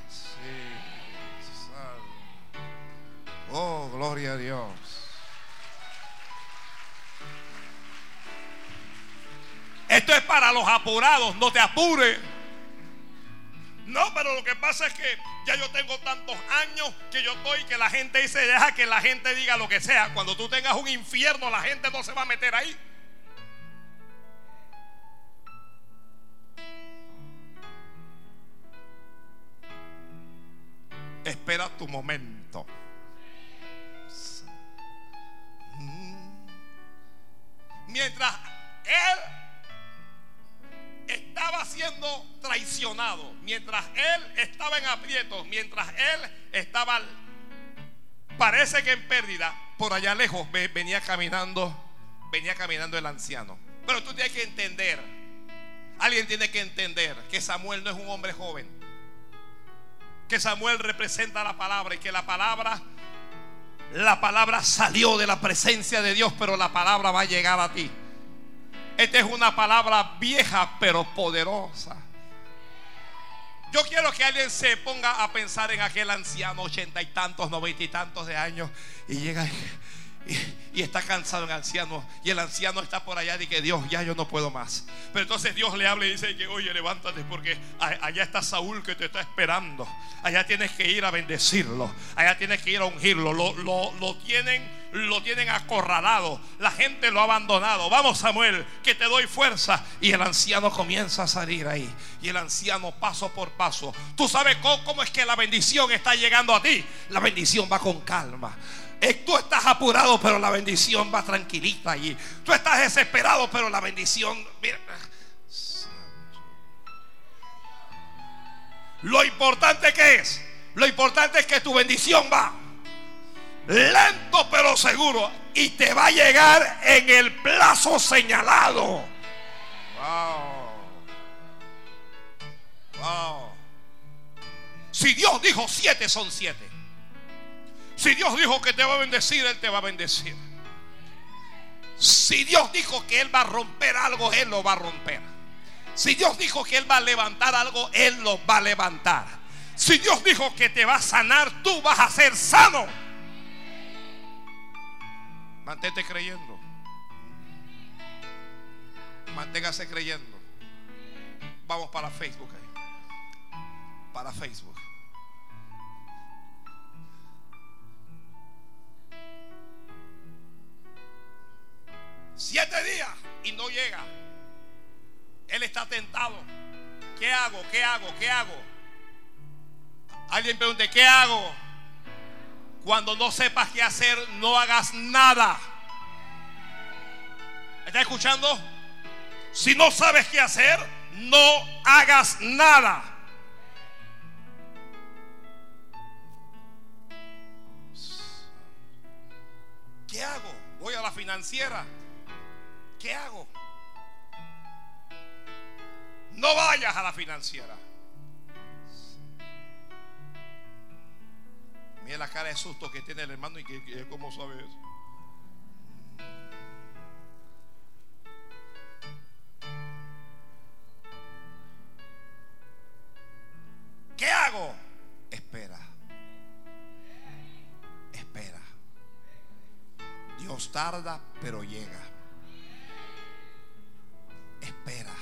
Oh, gloria a Dios. Esto es para los apurados, no te apures. No, pero lo que pasa es que ya yo tengo tantos años que yo estoy que la gente dice, deja que la gente diga lo que sea. Cuando tú tengas un infierno, la gente no se va a meter ahí. Espera tu momento. Mientras él estaba siendo traicionado, mientras él estaba en aprietos, mientras él estaba, parece que en pérdida, por allá lejos venía caminando, venía caminando el anciano. Pero tú tienes que entender, alguien tiene que entender que Samuel no es un hombre joven, que Samuel representa la palabra y que la palabra la palabra salió de la presencia de Dios, pero la palabra va a llegar a ti. Esta es una palabra vieja, pero poderosa. Yo quiero que alguien se ponga a pensar en aquel anciano, ochenta y tantos, noventa y tantos de años, y llega y, está cansado el anciano. Y el anciano está por allá y que Dios, ya yo no puedo más. Pero entonces Dios le habla y dice que, oye, levántate porque allá está Saúl que te está esperando. Allá tienes que ir a bendecirlo. Allá tienes que ir a ungirlo. Lo, lo, tienen lo tienen acorralado. La gente lo ha abandonado. Vamos, Samuel, que te doy fuerza. Y el anciano comienza a salir ahí. Y el anciano paso por paso. Tú sabes cómo es que la bendición está llegando a ti. La bendición va con calma. Tú estás apurado, pero la bendición va tranquilita allí. Tú estás desesperado, pero la bendición. Lo importante que es, lo importante es que tu bendición va lento pero seguro y te va a llegar en el plazo señalado. Wow. Wow. Si Dios dijo siete, son siete. Si Dios dijo que te va a bendecir, Él te va a bendecir. Si Dios dijo que Él va a romper algo, Él lo va a romper. Si Dios dijo que Él va a levantar algo, Él lo va a levantar. Si Dios dijo que te va a sanar, tú vas a ser sano. Mantente creyendo. Manténgase creyendo. Vamos para Facebook. Para Facebook. Siete días y no llega. Él está tentado. ¿Qué hago? ¿Qué hago? ¿Qué hago? Alguien pregunte, ¿qué hago? Cuando no sepas qué hacer, no hagas nada. ¿Está escuchando? Si no sabes qué hacer, no hagas nada. ¿Qué hago? Voy a la financiera. ¿Qué hago? No vayas a la financiera. Mira la cara de susto que tiene el hermano y que, cómo sabe eso. ¿Qué hago? Espera. Espera. Dios tarda, pero llega. Espera.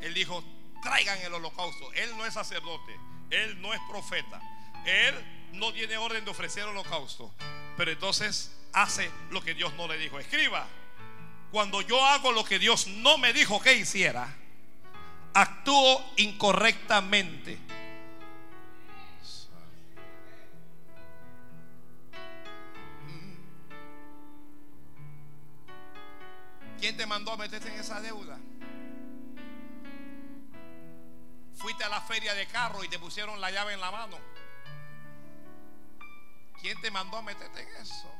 Él dijo, traigan el holocausto. Él no es sacerdote, él no es profeta. Él no tiene orden de ofrecer holocausto. Pero entonces hace lo que Dios no le dijo. Escriba, cuando yo hago lo que Dios no me dijo que hiciera, actúo incorrectamente. ¿Quién te mandó a meterte en esa deuda? Fuiste a la feria de carro y te pusieron la llave en la mano. ¿Quién te mandó a meterte en eso?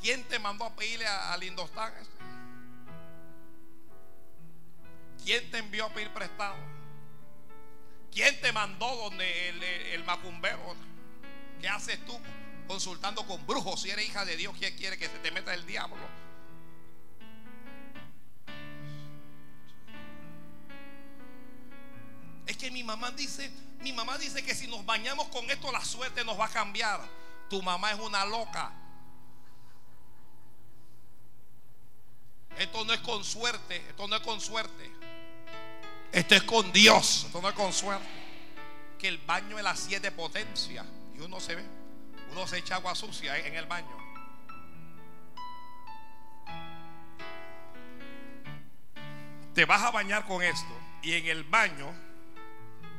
¿Quién te mandó a pedirle al Indostán? ¿Quién te envió a pedir prestado? ¿Quién te mandó donde el, el macumbero? ¿Qué haces tú consultando con brujos? Si eres hija de Dios, ¿quién quiere que se te meta el diablo? Es que mi mamá dice, mi mamá dice que si nos bañamos con esto la suerte nos va a cambiar. Tu mamá es una loca. Esto no es con suerte, esto no es con suerte. Esto es con Dios, esto no es con suerte. Que el baño es la siete potencia y uno se ve, uno se echa agua sucia en el baño. Te vas a bañar con esto y en el baño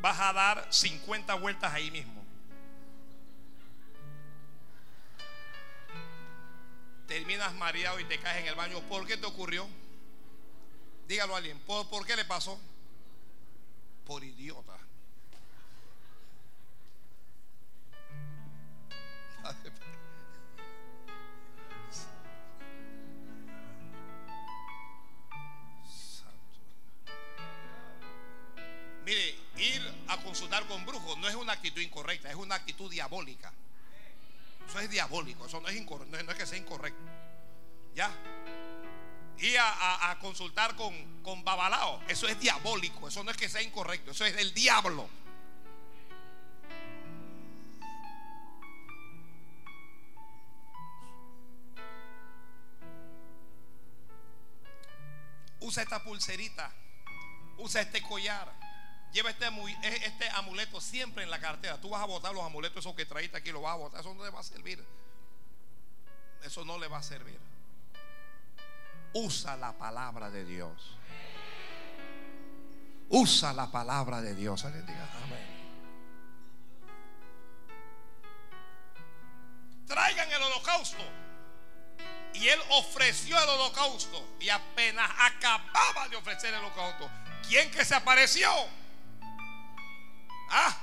vas a dar 50 vueltas ahí mismo. terminas mareado y te caes en el baño. ¿Por qué te ocurrió? Dígalo a alguien. ¿Por, ¿Por, qué le pasó? Por idiota. Mire, ir a consultar con brujos no es una actitud incorrecta, es una actitud diabólica. Eso es diabólico, eso no es, incorrecto, no es que sea incorrecto. ¿Ya? Y a, a, consultar con, con babalao, eso es diabólico, eso no es que sea incorrecto, eso es del diablo. Usa esta pulserita, usa este collar. Lleva este, este, amuleto siempre en la cartera. Tú vas a botar los amuletos esos que traíste aquí, los vas a botar. Eso no le va a servir. Eso no le va a servir. Usa la palabra de Dios. Usa la palabra de Dios. Alguien amén. Traigan el holocausto. Y él ofreció el holocausto. Y apenas acababa de ofrecer el holocausto. ¿Quién que se apareció? Ah,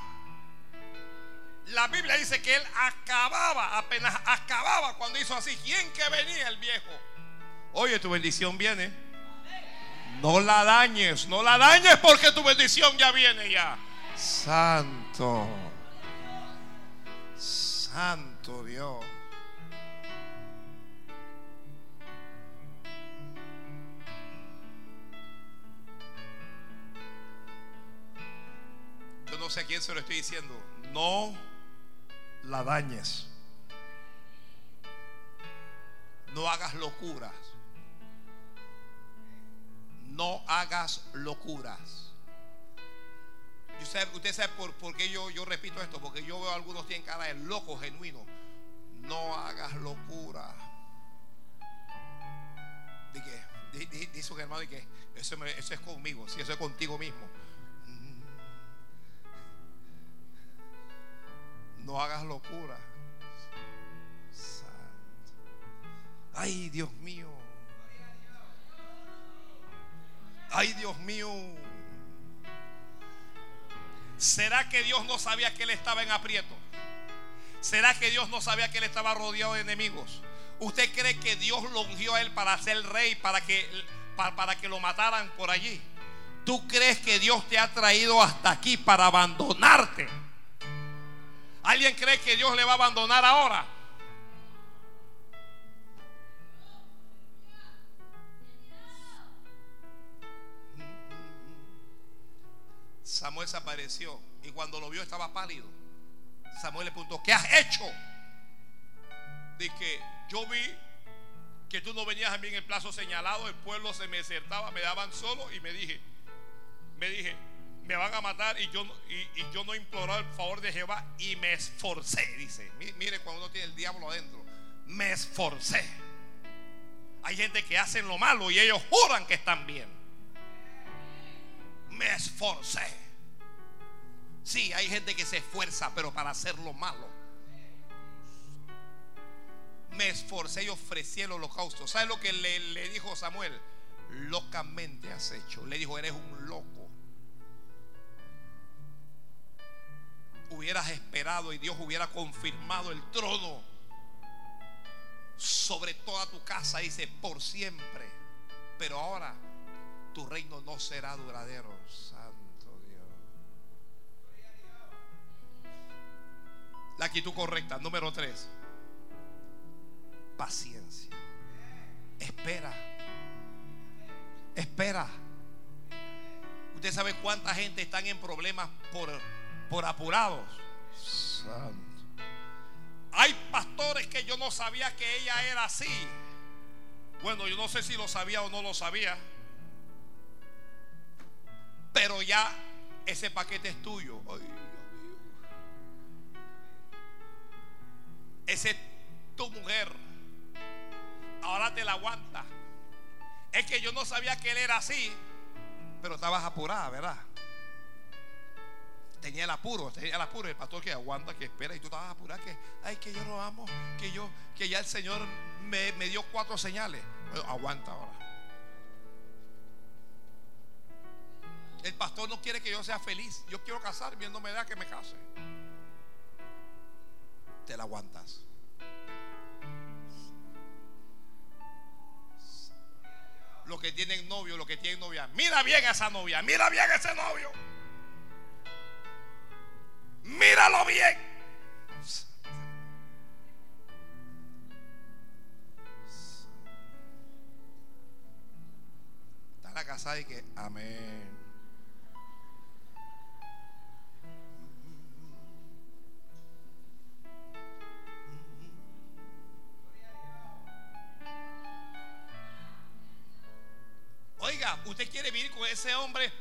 la Biblia dice que él acababa, apenas acababa cuando hizo así. ¿Quién que venía el viejo? Oye, tu bendición viene. No la dañes, no la dañes porque tu bendición ya viene ya. Santo. Santo Dios. A quién se lo estoy diciendo. No la dañes. No hagas locuras. No hagas locuras. usted sabe por, por qué yo, yo repito esto, porque yo veo a algunos tienen cara de loco genuino. No hagas locura. Dice un hermano que eso, eso es conmigo, si eso es contigo mismo. No hagas locura. Ay, Dios mío. Ay, Dios mío. ¿Será que Dios no sabía que él estaba en aprieto? ¿Será que Dios no sabía que él estaba rodeado de enemigos? ¿Usted cree que Dios lo ungió a él para ser rey, para que, para, para que lo mataran por allí? ¿Tú crees que Dios te ha traído hasta aquí para abandonarte? ¿Alguien cree que Dios le va a abandonar ahora? Samuel se apareció y cuando lo vio estaba pálido. Samuel le preguntó, ¿qué has hecho? Dije, yo vi que tú no venías a mí en el plazo señalado, el pueblo se me desertaba, me daban solo y me dije, me dije, me van a matar y yo, y, yo no imploraba el favor de Jehová y me esforcé, dice. Mire cuando uno tiene el diablo adentro, me esforcé. Hay gente que hacen lo malo y ellos juran que están bien me esforcé. Sí, hay gente que se esfuerza, pero para hacer lo malo. Me esforcé y ofrecí el holocausto. ¿Sabes lo que le, le dijo Samuel? Locamente has hecho. Le dijo, eres un loco. Hubieras esperado y Dios hubiera confirmado el trono sobre toda tu casa, dice, por siempre. Pero ahora tu reino no será duradero, Santo Dios. La actitud correcta, número tres. Paciencia. Espera. Espera. Usted sabe cuánta gente están en problemas por, por apurados. Santo. Hay pastores que yo no sabía que ella era así. Bueno, yo no sé si lo sabía o no lo sabía. Pero ya ese paquete es tuyo. Ese es tu mujer. Ahora te la aguanta. Es que yo no sabía que él era así. Pero estabas apurada, ¿verdad? Tenía el apuro, tenía el apuro. El pastor que aguanta, que espera. Y tú estabas apurada. Que, ay, que yo lo amo. Que yo, que ya el Señor me, me dio cuatro señales. aguanta ahora. El pastor no quiere que yo sea feliz. Yo quiero casarme, no me da que me case. Te la aguantas. Los que tienen novio, los que tienen novia. Mira bien a esa novia, mira bien a ese novio. Míralo bien. Está la casa y que amén. Oiga, usted quiere vivir con ese hombre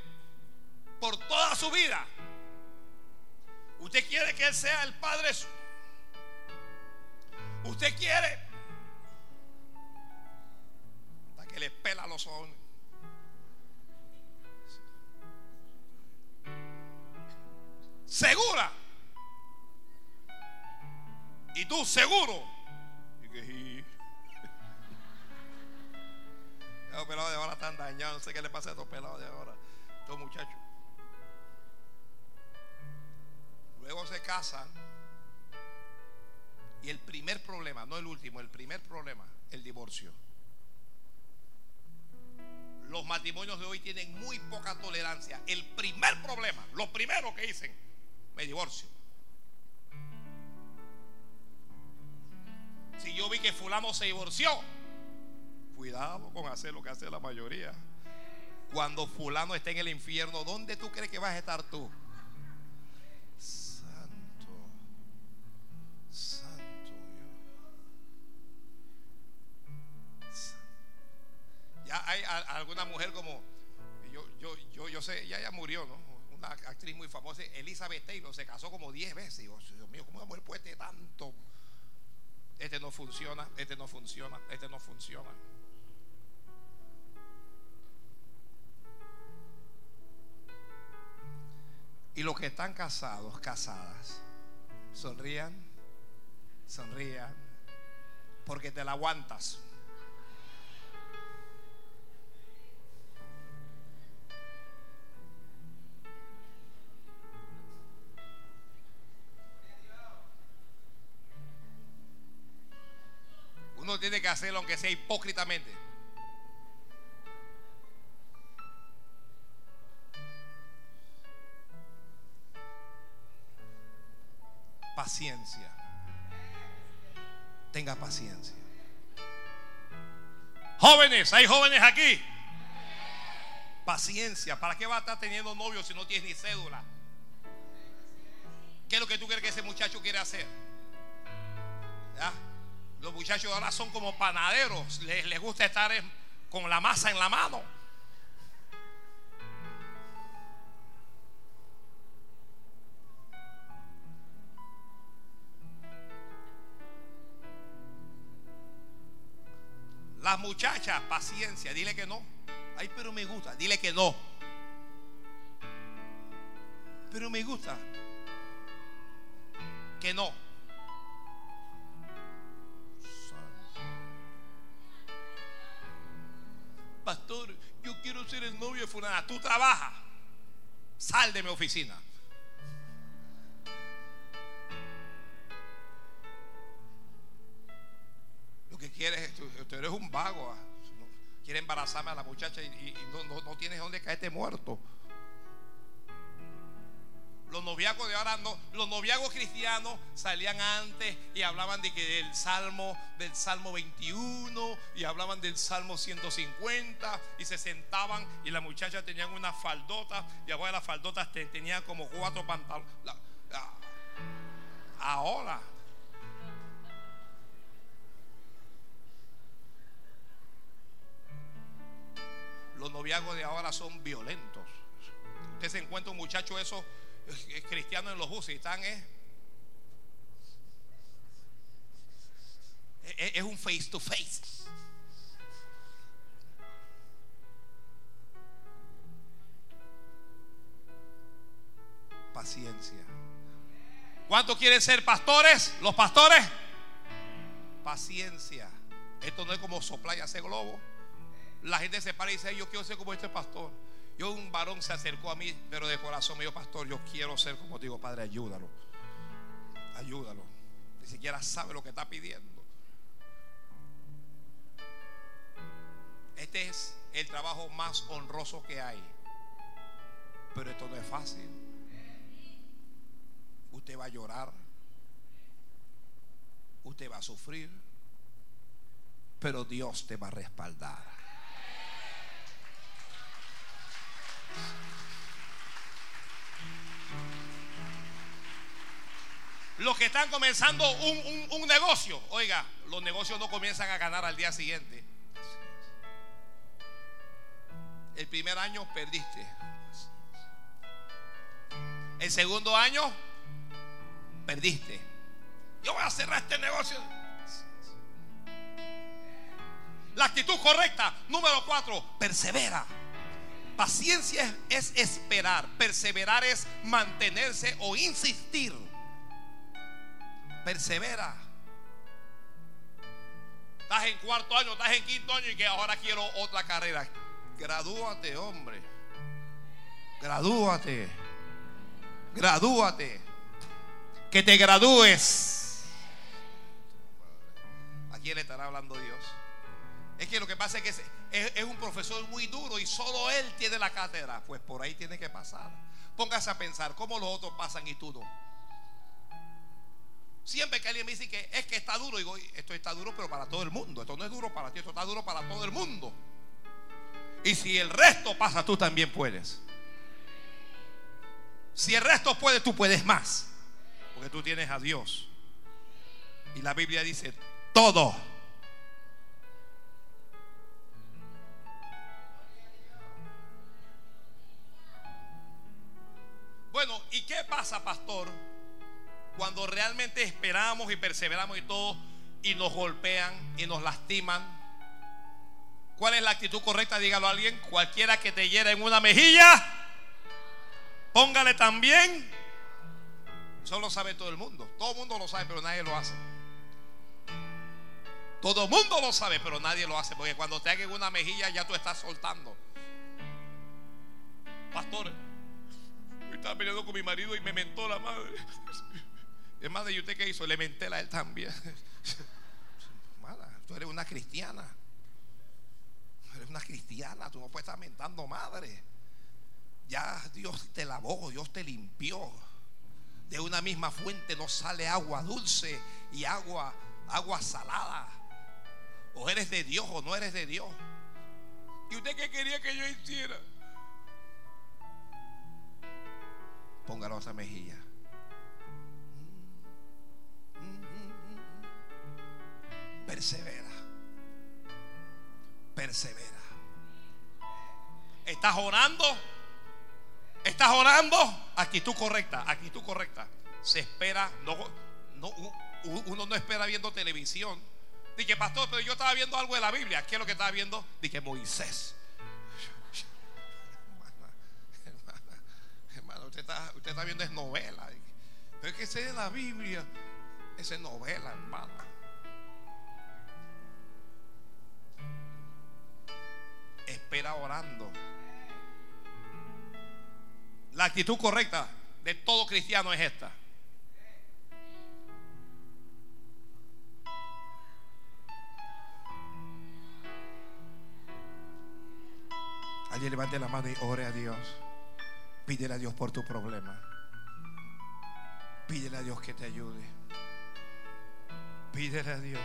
por toda su vida. Usted quiere que él sea el padre. Usted quiere hasta que le pela los ojos. Segura. Y tú seguro Los pelados de ahora están dañados. No sé qué le pasa a estos pelados de ahora. Estos muchachos. Luego se casan. Y el primer problema, no el último, el primer problema, el divorcio. Los matrimonios de hoy tienen muy poca tolerancia. El primer problema, lo primero que dicen, me divorcio. Si yo vi que fulano se divorció, Cuidado con hacer lo que hace la mayoría. Cuando fulano esté en el infierno, ¿dónde tú crees que vas a estar tú? Alguna mujer como, yo, yo, yo, yo sé, ya ya murió, ¿no? una actriz muy famosa, Elizabeth Taylor, se casó como 10 veces. Dios mío, ¿cómo una mujer puede tener tanto? Este no funciona, este no funciona, este no funciona. Y los que están casados, casadas, sonrían, sonrían, porque te la aguantas. Hacerlo aunque sea hipócritamente. Paciencia. Tenga paciencia. Jóvenes, hay jóvenes aquí. Paciencia. ¿Para qué va a estar teniendo novio si no tienes ni cédula? ¿Qué es lo que tú crees que ese muchacho quiere hacer? ¿Ya? Los muchachos ahora son como panaderos. Les, gusta estar con la masa en la mano. Las muchachas, paciencia, dile que no. Ay, pero me gusta, dile que no. Pero me gusta. Que no. Pastor, yo quiero ser el novio de fulana. Tú trabajas. Sal de mi oficina. Lo que quieres es, tú, eres un vago. Ah. Quiere embarazarme a la muchacha y, no, no, no tienes dónde caerte muerto. Los noviazgos de ahora no, los noviazgos cristianos salían antes y hablaban de que del Salmo, del Salmo 21 y hablaban del Salmo 150 y se sentaban y las muchachas tenían una faldota y ahora las faldotas tenían como cuatro pantalones. Ahora los noviazgos de ahora son violentos. Usted se encuentra un muchacho eso cristianos en los buses están es, es un face to face. Paciencia. ¿Cuántos quieren ser pastores? ¿Los pastores? Paciencia. Esto no es como soplar y hacer globo. La gente se para y dice, yo quiero ser como este pastor. Yo un varón se acercó a mí, pero de corazón me dijo, pastor, yo quiero ser como digo, padre, ayúdalo. Ayúdalo. Ni siquiera sabe lo que está pidiendo. Este es el trabajo más honroso que hay. Pero esto no es fácil. Usted va a llorar. Usted va a sufrir. Pero Dios te va a respaldar. Los que están comenzando un, negocio, oiga, los negocios no comienzan a ganar al día siguiente. El primer año perdiste. El segundo año perdiste. Yo voy a cerrar este negocio. La actitud correcta, número cuatro, persevera. Paciencia es esperar, perseverar es mantenerse o insistir. Persevera. Estás en cuarto año, estás en quinto año y que ahora quiero otra carrera. Gradúate, hombre. Gradúate. Gradúate. Que te gradúes. ¿A quién le estará hablando Dios? Es que lo que pasa es que es, un profesor muy duro y solo él tiene la cátedra. Pues por ahí tiene que pasar. Póngase a pensar cómo los otros pasan y tú no. Siempre que alguien me dice que es que está duro, digo, esto está duro, pero para todo el mundo. Esto no es duro para ti, esto está duro para todo el mundo. Y si el resto pasa, tú también puedes. Si el resto puede, tú puedes más. Porque tú tienes a Dios. Y la Biblia dice, todo pastor, cuando realmente esperamos y perseveramos y todo, y nos golpean y nos lastiman, ¿cuál es la actitud correcta? Dígalo a alguien. Cualquiera que te hiera en una mejilla, póngale también. Eso lo sabe todo el mundo. Todo el mundo lo sabe, pero nadie lo hace. Todo el mundo lo sabe, pero nadie lo hace. Porque cuando te hagan una mejilla, ya tú estás soltando. Pastor, estaba peleando con mi marido y me mentó la madre. Hermana, ¿y usted qué hizo? Le menté a él también. Mala, tú eres una cristiana. Eres una cristiana, tú no puedes estar mentando madre. Ya Dios te lavó, Dios te limpió. De una misma fuente no sale agua dulce y agua, agua salada. O eres de Dios o no eres de Dios. ¿Y usted qué quería que yo hiciera? Póngalo a esa mejilla. Persevera. Persevera. ¿Estás orando? ¿Estás orando? Actitud correcta, actitud correcta. Se espera, no, no, uno no espera viendo televisión. Dije, pastor, pero yo estaba viendo algo de la Biblia. ¿Qué es lo que estaba viendo? Dije, Moisés. Usted está, viendo es novela. Pero es que ese es la Biblia. Esa es novela, hermano. Espera orando. La actitud correcta de todo cristiano es esta. Alguien levante la mano y ore a Dios. Pídele a Dios por tu problema. Pídele a Dios que te ayude. Pídele a Dios.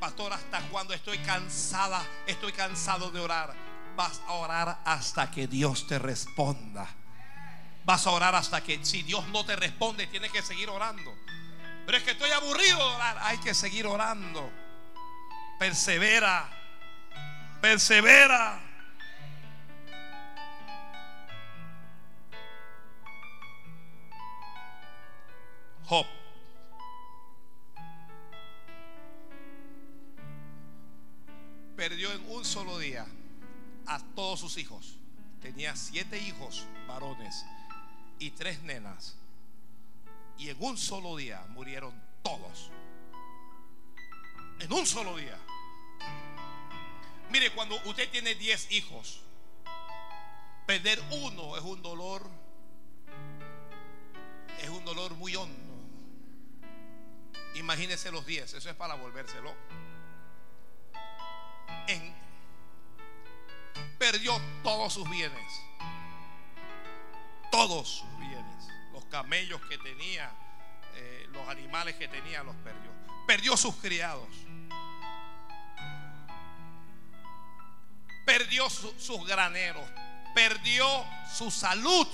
Pastor, hasta cuando estoy cansada, estoy cansado de orar vas a orar hasta que Dios te responda. Vas a orar hasta que si Dios no te responde, tienes que seguir orando. Pero es que estoy aburrido de orar. Hay que seguir orando. Persevera. Persevera. Job. Perdió en un solo día a todos sus hijos. Tenía siete hijos varones y tres nenas. Y en un solo día murieron todos. En un solo día. Mire, cuando usted tiene diez hijos, perder uno es un dolor, es un dolor muy hondo. Imagínese los diez, eso es para volvérselo. Perdió todos sus bienes. Todos sus bienes. Los camellos que tenía, eh, los animales que tenía, los perdió. Perdió sus criados. Perdió sus graneros. Perdió su salud.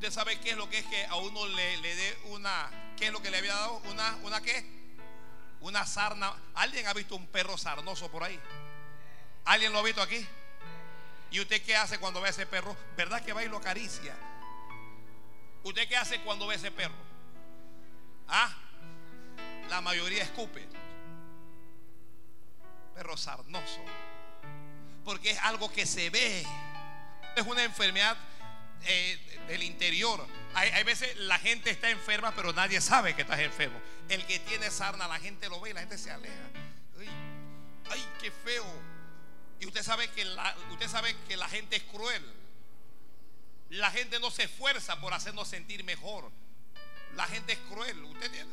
Usted sabe qué es lo que es que a uno le, le dé una, ¿qué es lo que le había dado? Una, una qué? Una sarna. ¿Alguien ha visto un perro sarnoso por ahí? ¿Alguien lo ha visto aquí? ¿Y usted qué hace cuando ve a ese perro? ¿Verdad que va y lo acaricia? ¿Usted qué hace cuando ve a ese perro? Ah, la mayoría escupe. Perro sarnoso. Porque es algo que se ve. Es una enfermedad eh, del interior. Hay, veces la gente está enferma, pero nadie sabe que estás enfermo. El que tiene sarna, la gente lo ve y la gente se aleja. Ay, qué feo. Y usted sabe que la, usted sabe que la gente es cruel. La gente no se esfuerza por hacernos sentir mejor. La gente es cruel. Usted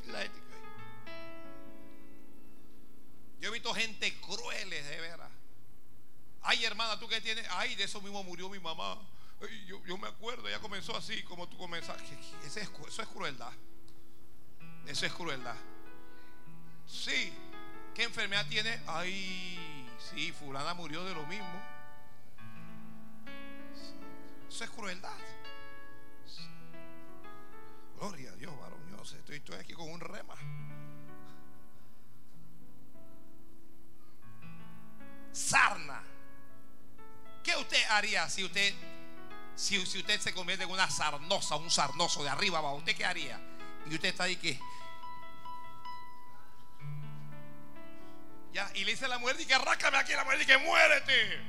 Yo he visto gente crueles de veras. Ay, hermana, tú que tienes. Ay, de eso mismo murió mi mamá. Yo, me acuerdo, ya comenzó así como tú comenzaste. Eso es, eso es crueldad. Eso es crueldad. Sí. ¿Qué enfermedad tiene? Ay, sí, fulana murió de lo mismo. Eso es crueldad. Gloria a Dios, varón. Yo estoy, estoy aquí con un rema. Sarna. ¿Qué usted haría si usted si, usted se convierte en una sarnosa, un sarnoso de arriba abajo? ¿Usted qué haría? Y usted está ahí que Ya, y le dice a la mujer, que arrácame aquí, la mujer dice, muérete.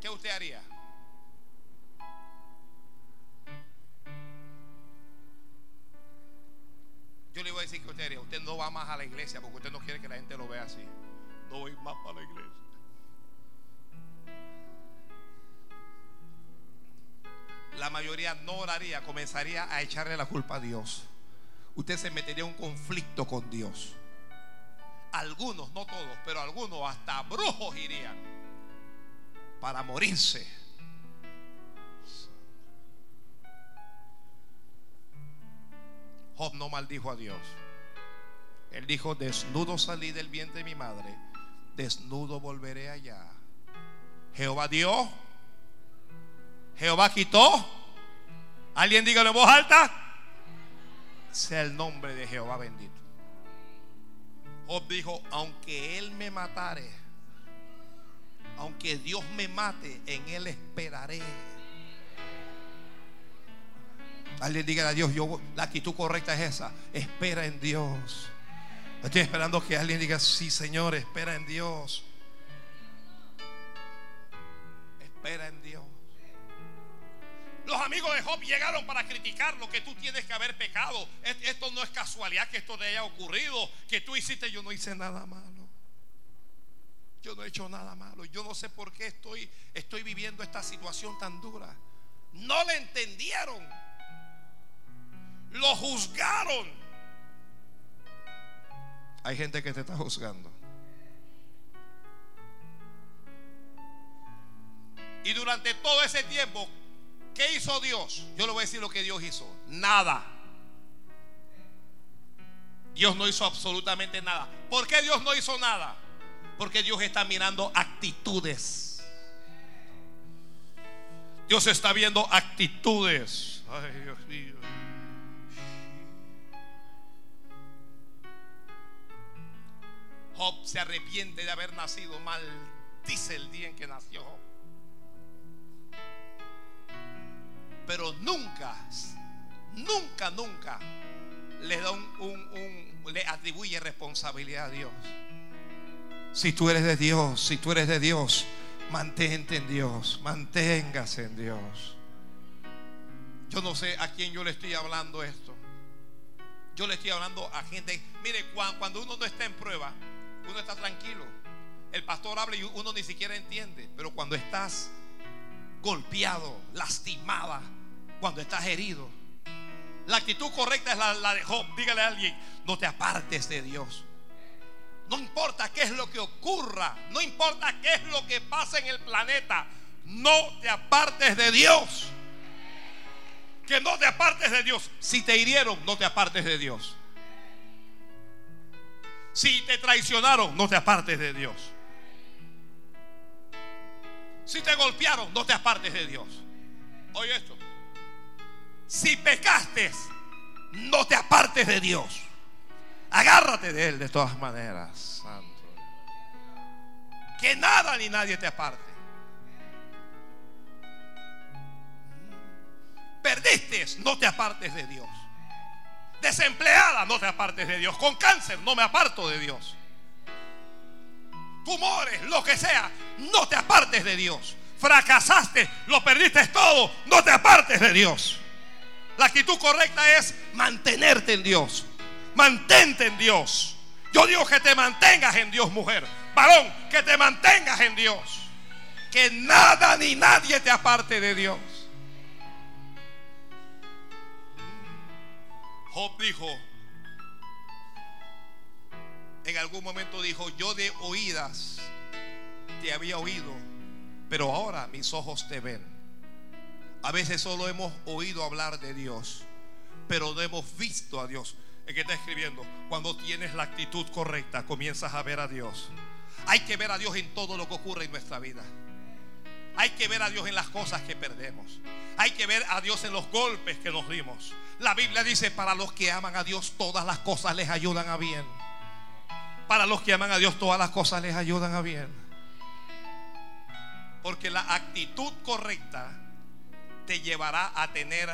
¿Qué usted haría? Yo le voy a decir que usted haría. Usted no va más a la iglesia porque usted no quiere que la gente lo vea así. No voy más para la iglesia. La mayoría no oraría, comenzaría a echarle la culpa a Dios. Usted se metería en un conflicto con Dios. Algunos, no todos, pero algunos hasta brujos irían para morirse. Job no maldijo a Dios. Él dijo, desnudo salí del vientre de mi madre, desnudo volveré allá. Jehová dio, Jehová quitó. Alguien dígalo en voz alta. Sea el nombre de Jehová bendito. Job dijo, aunque él me matare, aunque Dios me mate, en él esperaré. Alguien diga a Dios, yo, la actitud correcta es esa. Espera en Dios. Estoy esperando que alguien diga, sí, Señor, espera en Dios. Espera en Dios. Los amigos de Job llegaron para criticar lo que tú tienes que haber pecado. Esto no es casualidad que esto te haya ocurrido. Que tú hiciste, yo no hice nada malo. Yo no he hecho nada malo. Yo no sé por qué estoy, estoy viviendo esta situación tan dura. No le entendieron. Lo juzgaron. Hay gente que te está juzgando. Y durante todo ese tiempo, ¿qué hizo Dios? Yo le voy a decir lo que Dios hizo. Nada. Dios no hizo absolutamente nada. ¿Por qué Dios no hizo nada? Porque Dios está mirando actitudes. Dios está viendo actitudes. Ay, Dios mío. Job se arrepiente de haber nacido mal. Dice el día en que nació Pero nunca, nunca, nunca le da un, le atribuye responsabilidad a Dios. Si tú eres de Dios, si tú eres de Dios, mantente en Dios, manténgase en Dios. Yo no sé a quién yo le estoy hablando esto. Yo le estoy hablando a gente. Mire, cuando uno no está en prueba, uno está tranquilo. El pastor habla y uno ni siquiera entiende. Pero cuando estás golpeado, lastimada, cuando estás herido, la actitud correcta es la, de Job. Dígale a alguien, no te apartes de Dios. No importa qué es lo que ocurra, no importa qué es lo que pasa en el planeta, no te apartes de Dios. Que no te apartes de Dios. Si te hirieron, no te apartes de Dios. Si te traicionaron, no te apartes de Dios. Si te golpearon, no te apartes de Dios. Oye esto. Si pecaste, no te apartes de Dios. Agárrate de Él de todas maneras, Santo. Que nada ni nadie te aparte. Perdiste, no te apartes de Dios. Desempleada, no te apartes de Dios. Con cáncer, no me aparto de Dios. Tumores, lo que sea, no te apartes de Dios. Fracasaste, lo perdiste todo, no te apartes de Dios. La actitud correcta es mantenerte en Dios. Mantente en Dios. Yo digo que te mantengas en Dios, mujer. Varón, que te mantengas en Dios. Que nada ni nadie te aparte de Dios. Job dijo, en algún momento dijo, yo de oídas te había oído, pero ahora mis ojos te ven. A veces solo hemos oído hablar de Dios, pero no hemos visto a Dios. El que está escribiendo, cuando tienes la actitud correcta, comienzas a ver a Dios. Hay que ver a Dios en todo lo que ocurre en nuestra vida. Hay que ver a Dios en las cosas que perdemos. Hay que ver a Dios en los golpes que nos dimos. La Biblia dice, para los que aman a Dios, todas las cosas les ayudan a bien. Para los que aman a Dios, todas las cosas les ayudan a bien. Porque la actitud correcta te llevará a tener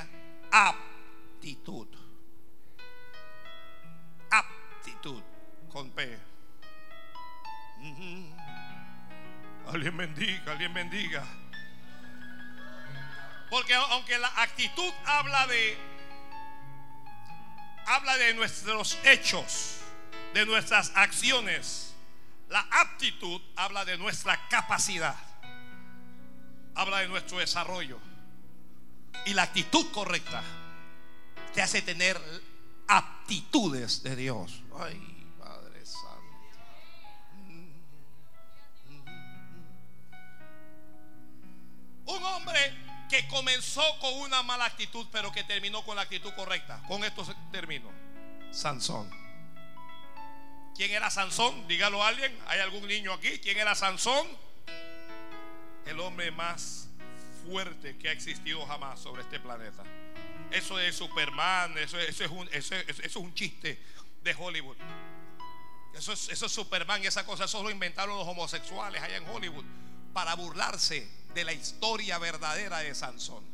aptitud. Aptitud con P. Alguien bendiga, alguien bendiga. Porque aunque la actitud habla de habla de nuestros hechos, de nuestras acciones, la aptitud habla de nuestra capacidad. Habla de nuestro desarrollo. Y la actitud correcta te hace tener aptitudes de Dios. Ay. Un hombre que comenzó con una mala actitud, pero que terminó con la actitud correcta. Con esto termino. Sansón. ¿Quién era Sansón? Dígalo a alguien. ¿Hay algún niño aquí? ¿Quién era Sansón? El hombre más fuerte que ha existido jamás sobre este planeta. Eso de Superman, eso, es, un, eso, es un chiste de Hollywood. Eso es, eso es Superman y esa cosa, eso lo inventaron los homosexuales allá en Hollywood para burlarse de la historia verdadera de Sansón.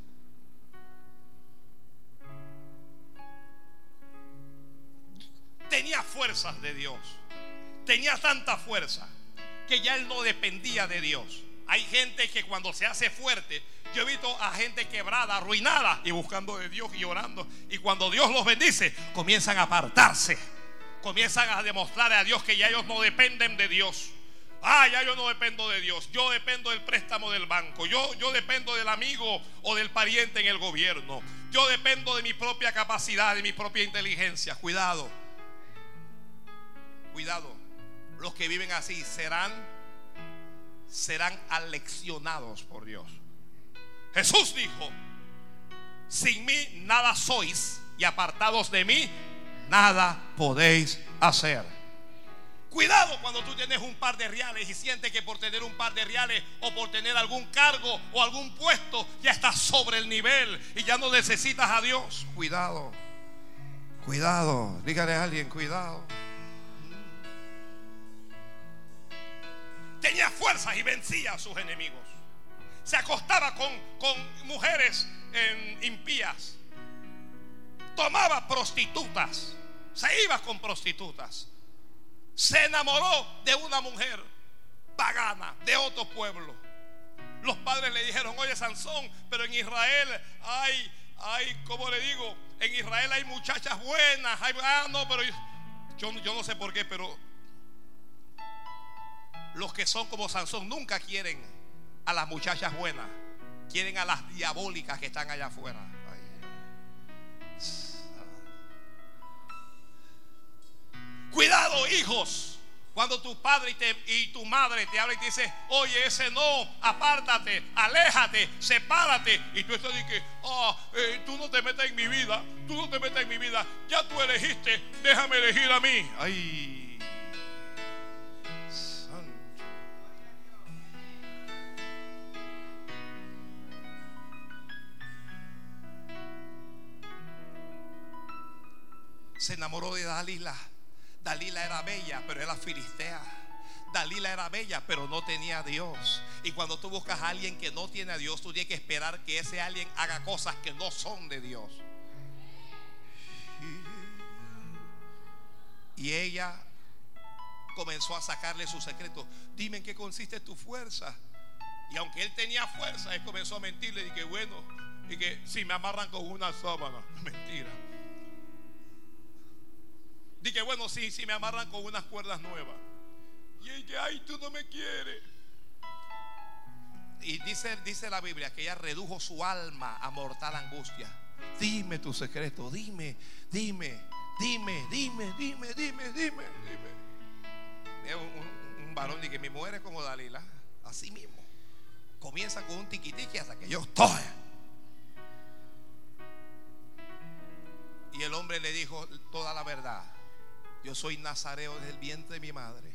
Tenía fuerzas de Dios. Tenía tanta fuerza que ya él no dependía de Dios. Hay gente que cuando se hace fuerte, yo he visto a gente quebrada, arruinada y buscando de Dios y orando. Y cuando Dios los bendice, comienzan a apartarse. Comienzan a demostrar a Dios que ya ellos no dependen de Dios. Ah, ya yo no dependo de Dios. Yo dependo del préstamo del banco. Yo, yo dependo del amigo o del pariente en el gobierno. Yo dependo de mi propia capacidad, de mi propia inteligencia. Cuidado. Cuidado. Los que viven así serán serán aleccionados por Dios. Jesús dijo, sin mí nada sois y apartados de mí nada podéis hacer. Cuidado cuando tú tienes un par de reales y sientes que por tener un par de reales o por tener algún cargo o algún puesto ya estás sobre el nivel y ya no necesitas a Dios. Cuidado, cuidado, dígale a alguien, cuidado. Tenía fuerzas y vencía a sus enemigos. Se acostaba con, con mujeres impías. Tomaba prostitutas. Se iba con prostitutas se enamoró de una mujer pagana de otro pueblo. Los padres le dijeron, oye Sansón, pero en Israel hay, hay, como le digo, en Israel hay muchachas buenas. ah, no, pero yo, yo no sé por qué, pero los que son como Sansón nunca quieren a las muchachas buenas, quieren a las diabólicas que están allá afuera. Cuidado, hijos. Cuando tu padre y, tu madre te hablan y te dicen, oye, ese no, apártate, aléjate, sepárate. Y tú estás diciendo, oh, eh, tú no te metas en mi vida, tú no te metas en mi vida. Ya tú elegiste, déjame elegir a mí. Ay. Se enamoró de Dalila. Dalila era bella, pero era filistea. Dalila era bella, pero no tenía a Dios. Y cuando tú buscas a alguien que no tiene a Dios, tú tienes que esperar que ese alguien haga cosas que no son de Dios. Y ella comenzó a sacarle su secreto. Dime en qué consiste tu fuerza. Y aunque él tenía fuerza, él comenzó a mentirle. Y que bueno, y que si me amarran con una sábana, mentira. Dije, bueno, sí, sí, me amarran con unas cuerdas nuevas. Y ella, ay, tú no me quieres. Y dice, dice la Biblia que ella redujo su alma a mortal angustia. Dime tu secreto, dime, dime, dime, dime, dime, dime, dime, dime. Un, un, varón dice que mi mujer es como Dalila, así mismo. Comienza con un tiquitiqui hasta que yo estoy. Y el hombre le dijo toda la verdad. Yo soy nazareo desde el vientre de mi madre.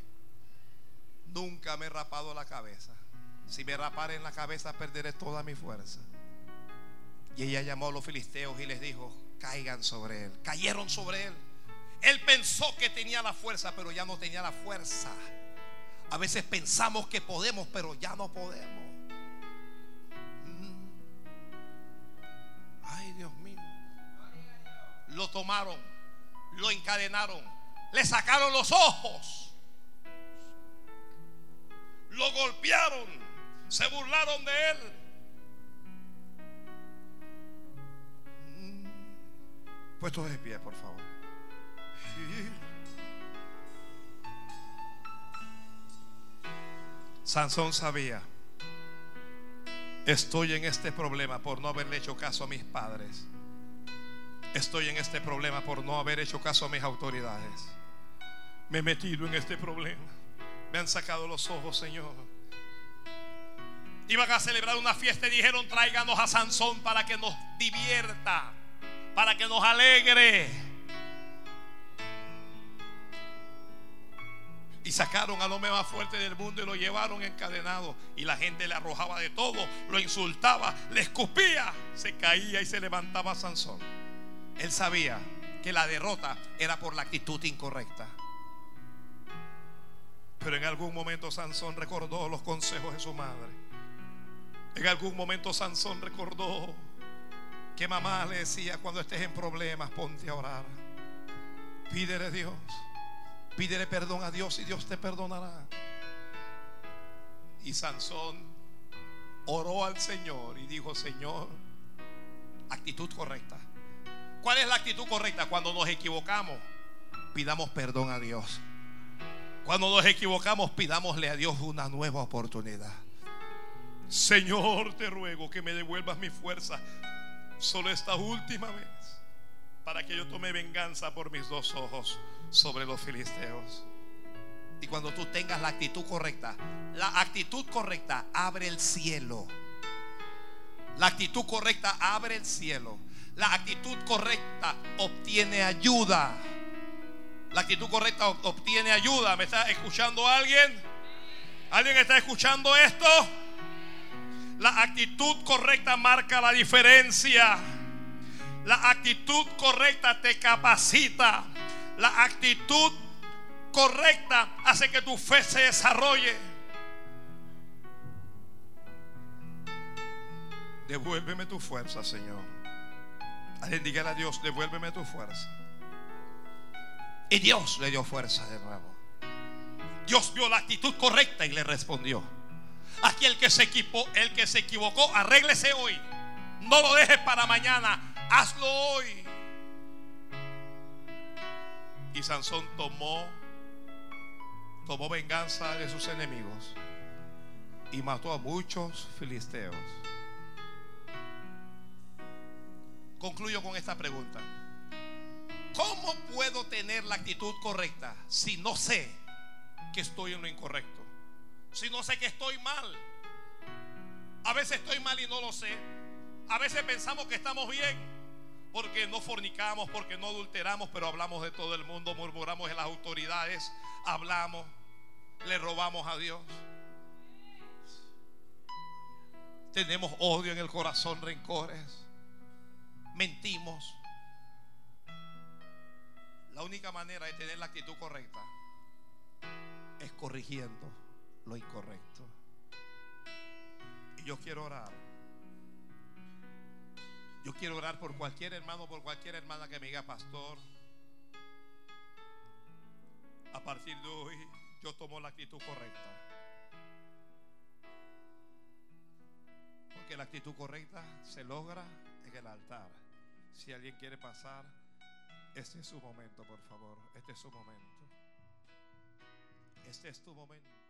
Nunca me he rapado la cabeza. Si me rapara en la cabeza perderé toda mi fuerza. Y ella llamó a los filisteos y les dijo, caigan sobre él. Cayeron sobre él. Él pensó que tenía la fuerza, pero ya no tenía la fuerza. A veces pensamos que podemos, pero ya no podemos. Mm. Ay, Dios mío. Lo tomaron, lo encadenaron, le sacaron los ojos, lo golpearon, se burlaron de él. Mm. Puesto de pie, por favor. Sansón sabía, estoy en este problema por no haberle hecho caso a mis padres. Estoy en este problema por no haber hecho caso a mis autoridades. Me he metido en este problema. Me han sacado los ojos, Señor. Iban a celebrar una fiesta y dijeron, tráiganos a Sansón para que nos divierta, para que nos alegre. Y sacaron al hombre más fuerte del mundo y lo llevaron encadenado. Y la gente le arrojaba de todo, lo insultaba, le escupía, se caía y se levantaba Sansón. Él sabía que la derrota era por la actitud incorrecta. Pero en algún momento Sansón recordó los consejos de su madre. En algún momento Sansón recordó que mamá le decía cuando estés en problemas, ponte a orar. Pídele a Dios. Pídele perdón a Dios y Dios te perdonará. Y Sansón oró al Señor y dijo, Señor, actitud correcta. ¿Cuál es la actitud correcta? Cuando nos equivocamos, pidamos perdón a Dios. Cuando nos equivocamos, pidámosle a Dios una nueva oportunidad. Señor, te ruego que me devuelvas mi fuerza solo esta última vez para que yo tome venganza por mis dos ojos sobre los filisteos. Y cuando tú tengas la actitud correcta, la actitud correcta abre el cielo. La actitud correcta abre el cielo. La actitud correcta obtiene ayuda. La actitud correcta obtiene ayuda. ¿Me está escuchando alguien? ¿Alguien está escuchando esto? La actitud correcta marca la diferencia. La actitud correcta te capacita. La actitud correcta hace que tu fe se desarrolle. Devuélveme tu fuerza, Señor. Alguien dígale a Dios, devuélveme tu fuerza. Y Dios le dio fuerza de nuevo. Dios vio la actitud correcta y le respondió. Aquí el que se equipó, el que se equivocó, arréglese hoy. No lo dejes para mañana. Hazlo hoy. Y Sansón tomó tomó venganza de sus enemigos y mató a muchos filisteos. Concluyo con esta pregunta. ¿Cómo puedo tener la actitud correcta si no sé que estoy en lo incorrecto? Si no sé que estoy mal. A veces estoy mal y no lo sé. A veces pensamos que estamos bien porque no fornicamos, porque no adulteramos, pero hablamos de todo el mundo, murmuramos en las autoridades, hablamos, le robamos a Dios. Tenemos odio en el corazón, rencores, mentimos. La única manera de tener la actitud correcta es corrigiendo lo incorrecto. Y yo quiero orar yo quiero orar por cualquier hermano, por cualquier hermana que me diga, pastor. A partir de hoy yo tomo la actitud correcta. Porque la actitud correcta se logra en el altar. Si alguien quiere pasar, este es su momento, por favor. Este es su momento. Este es tu momento.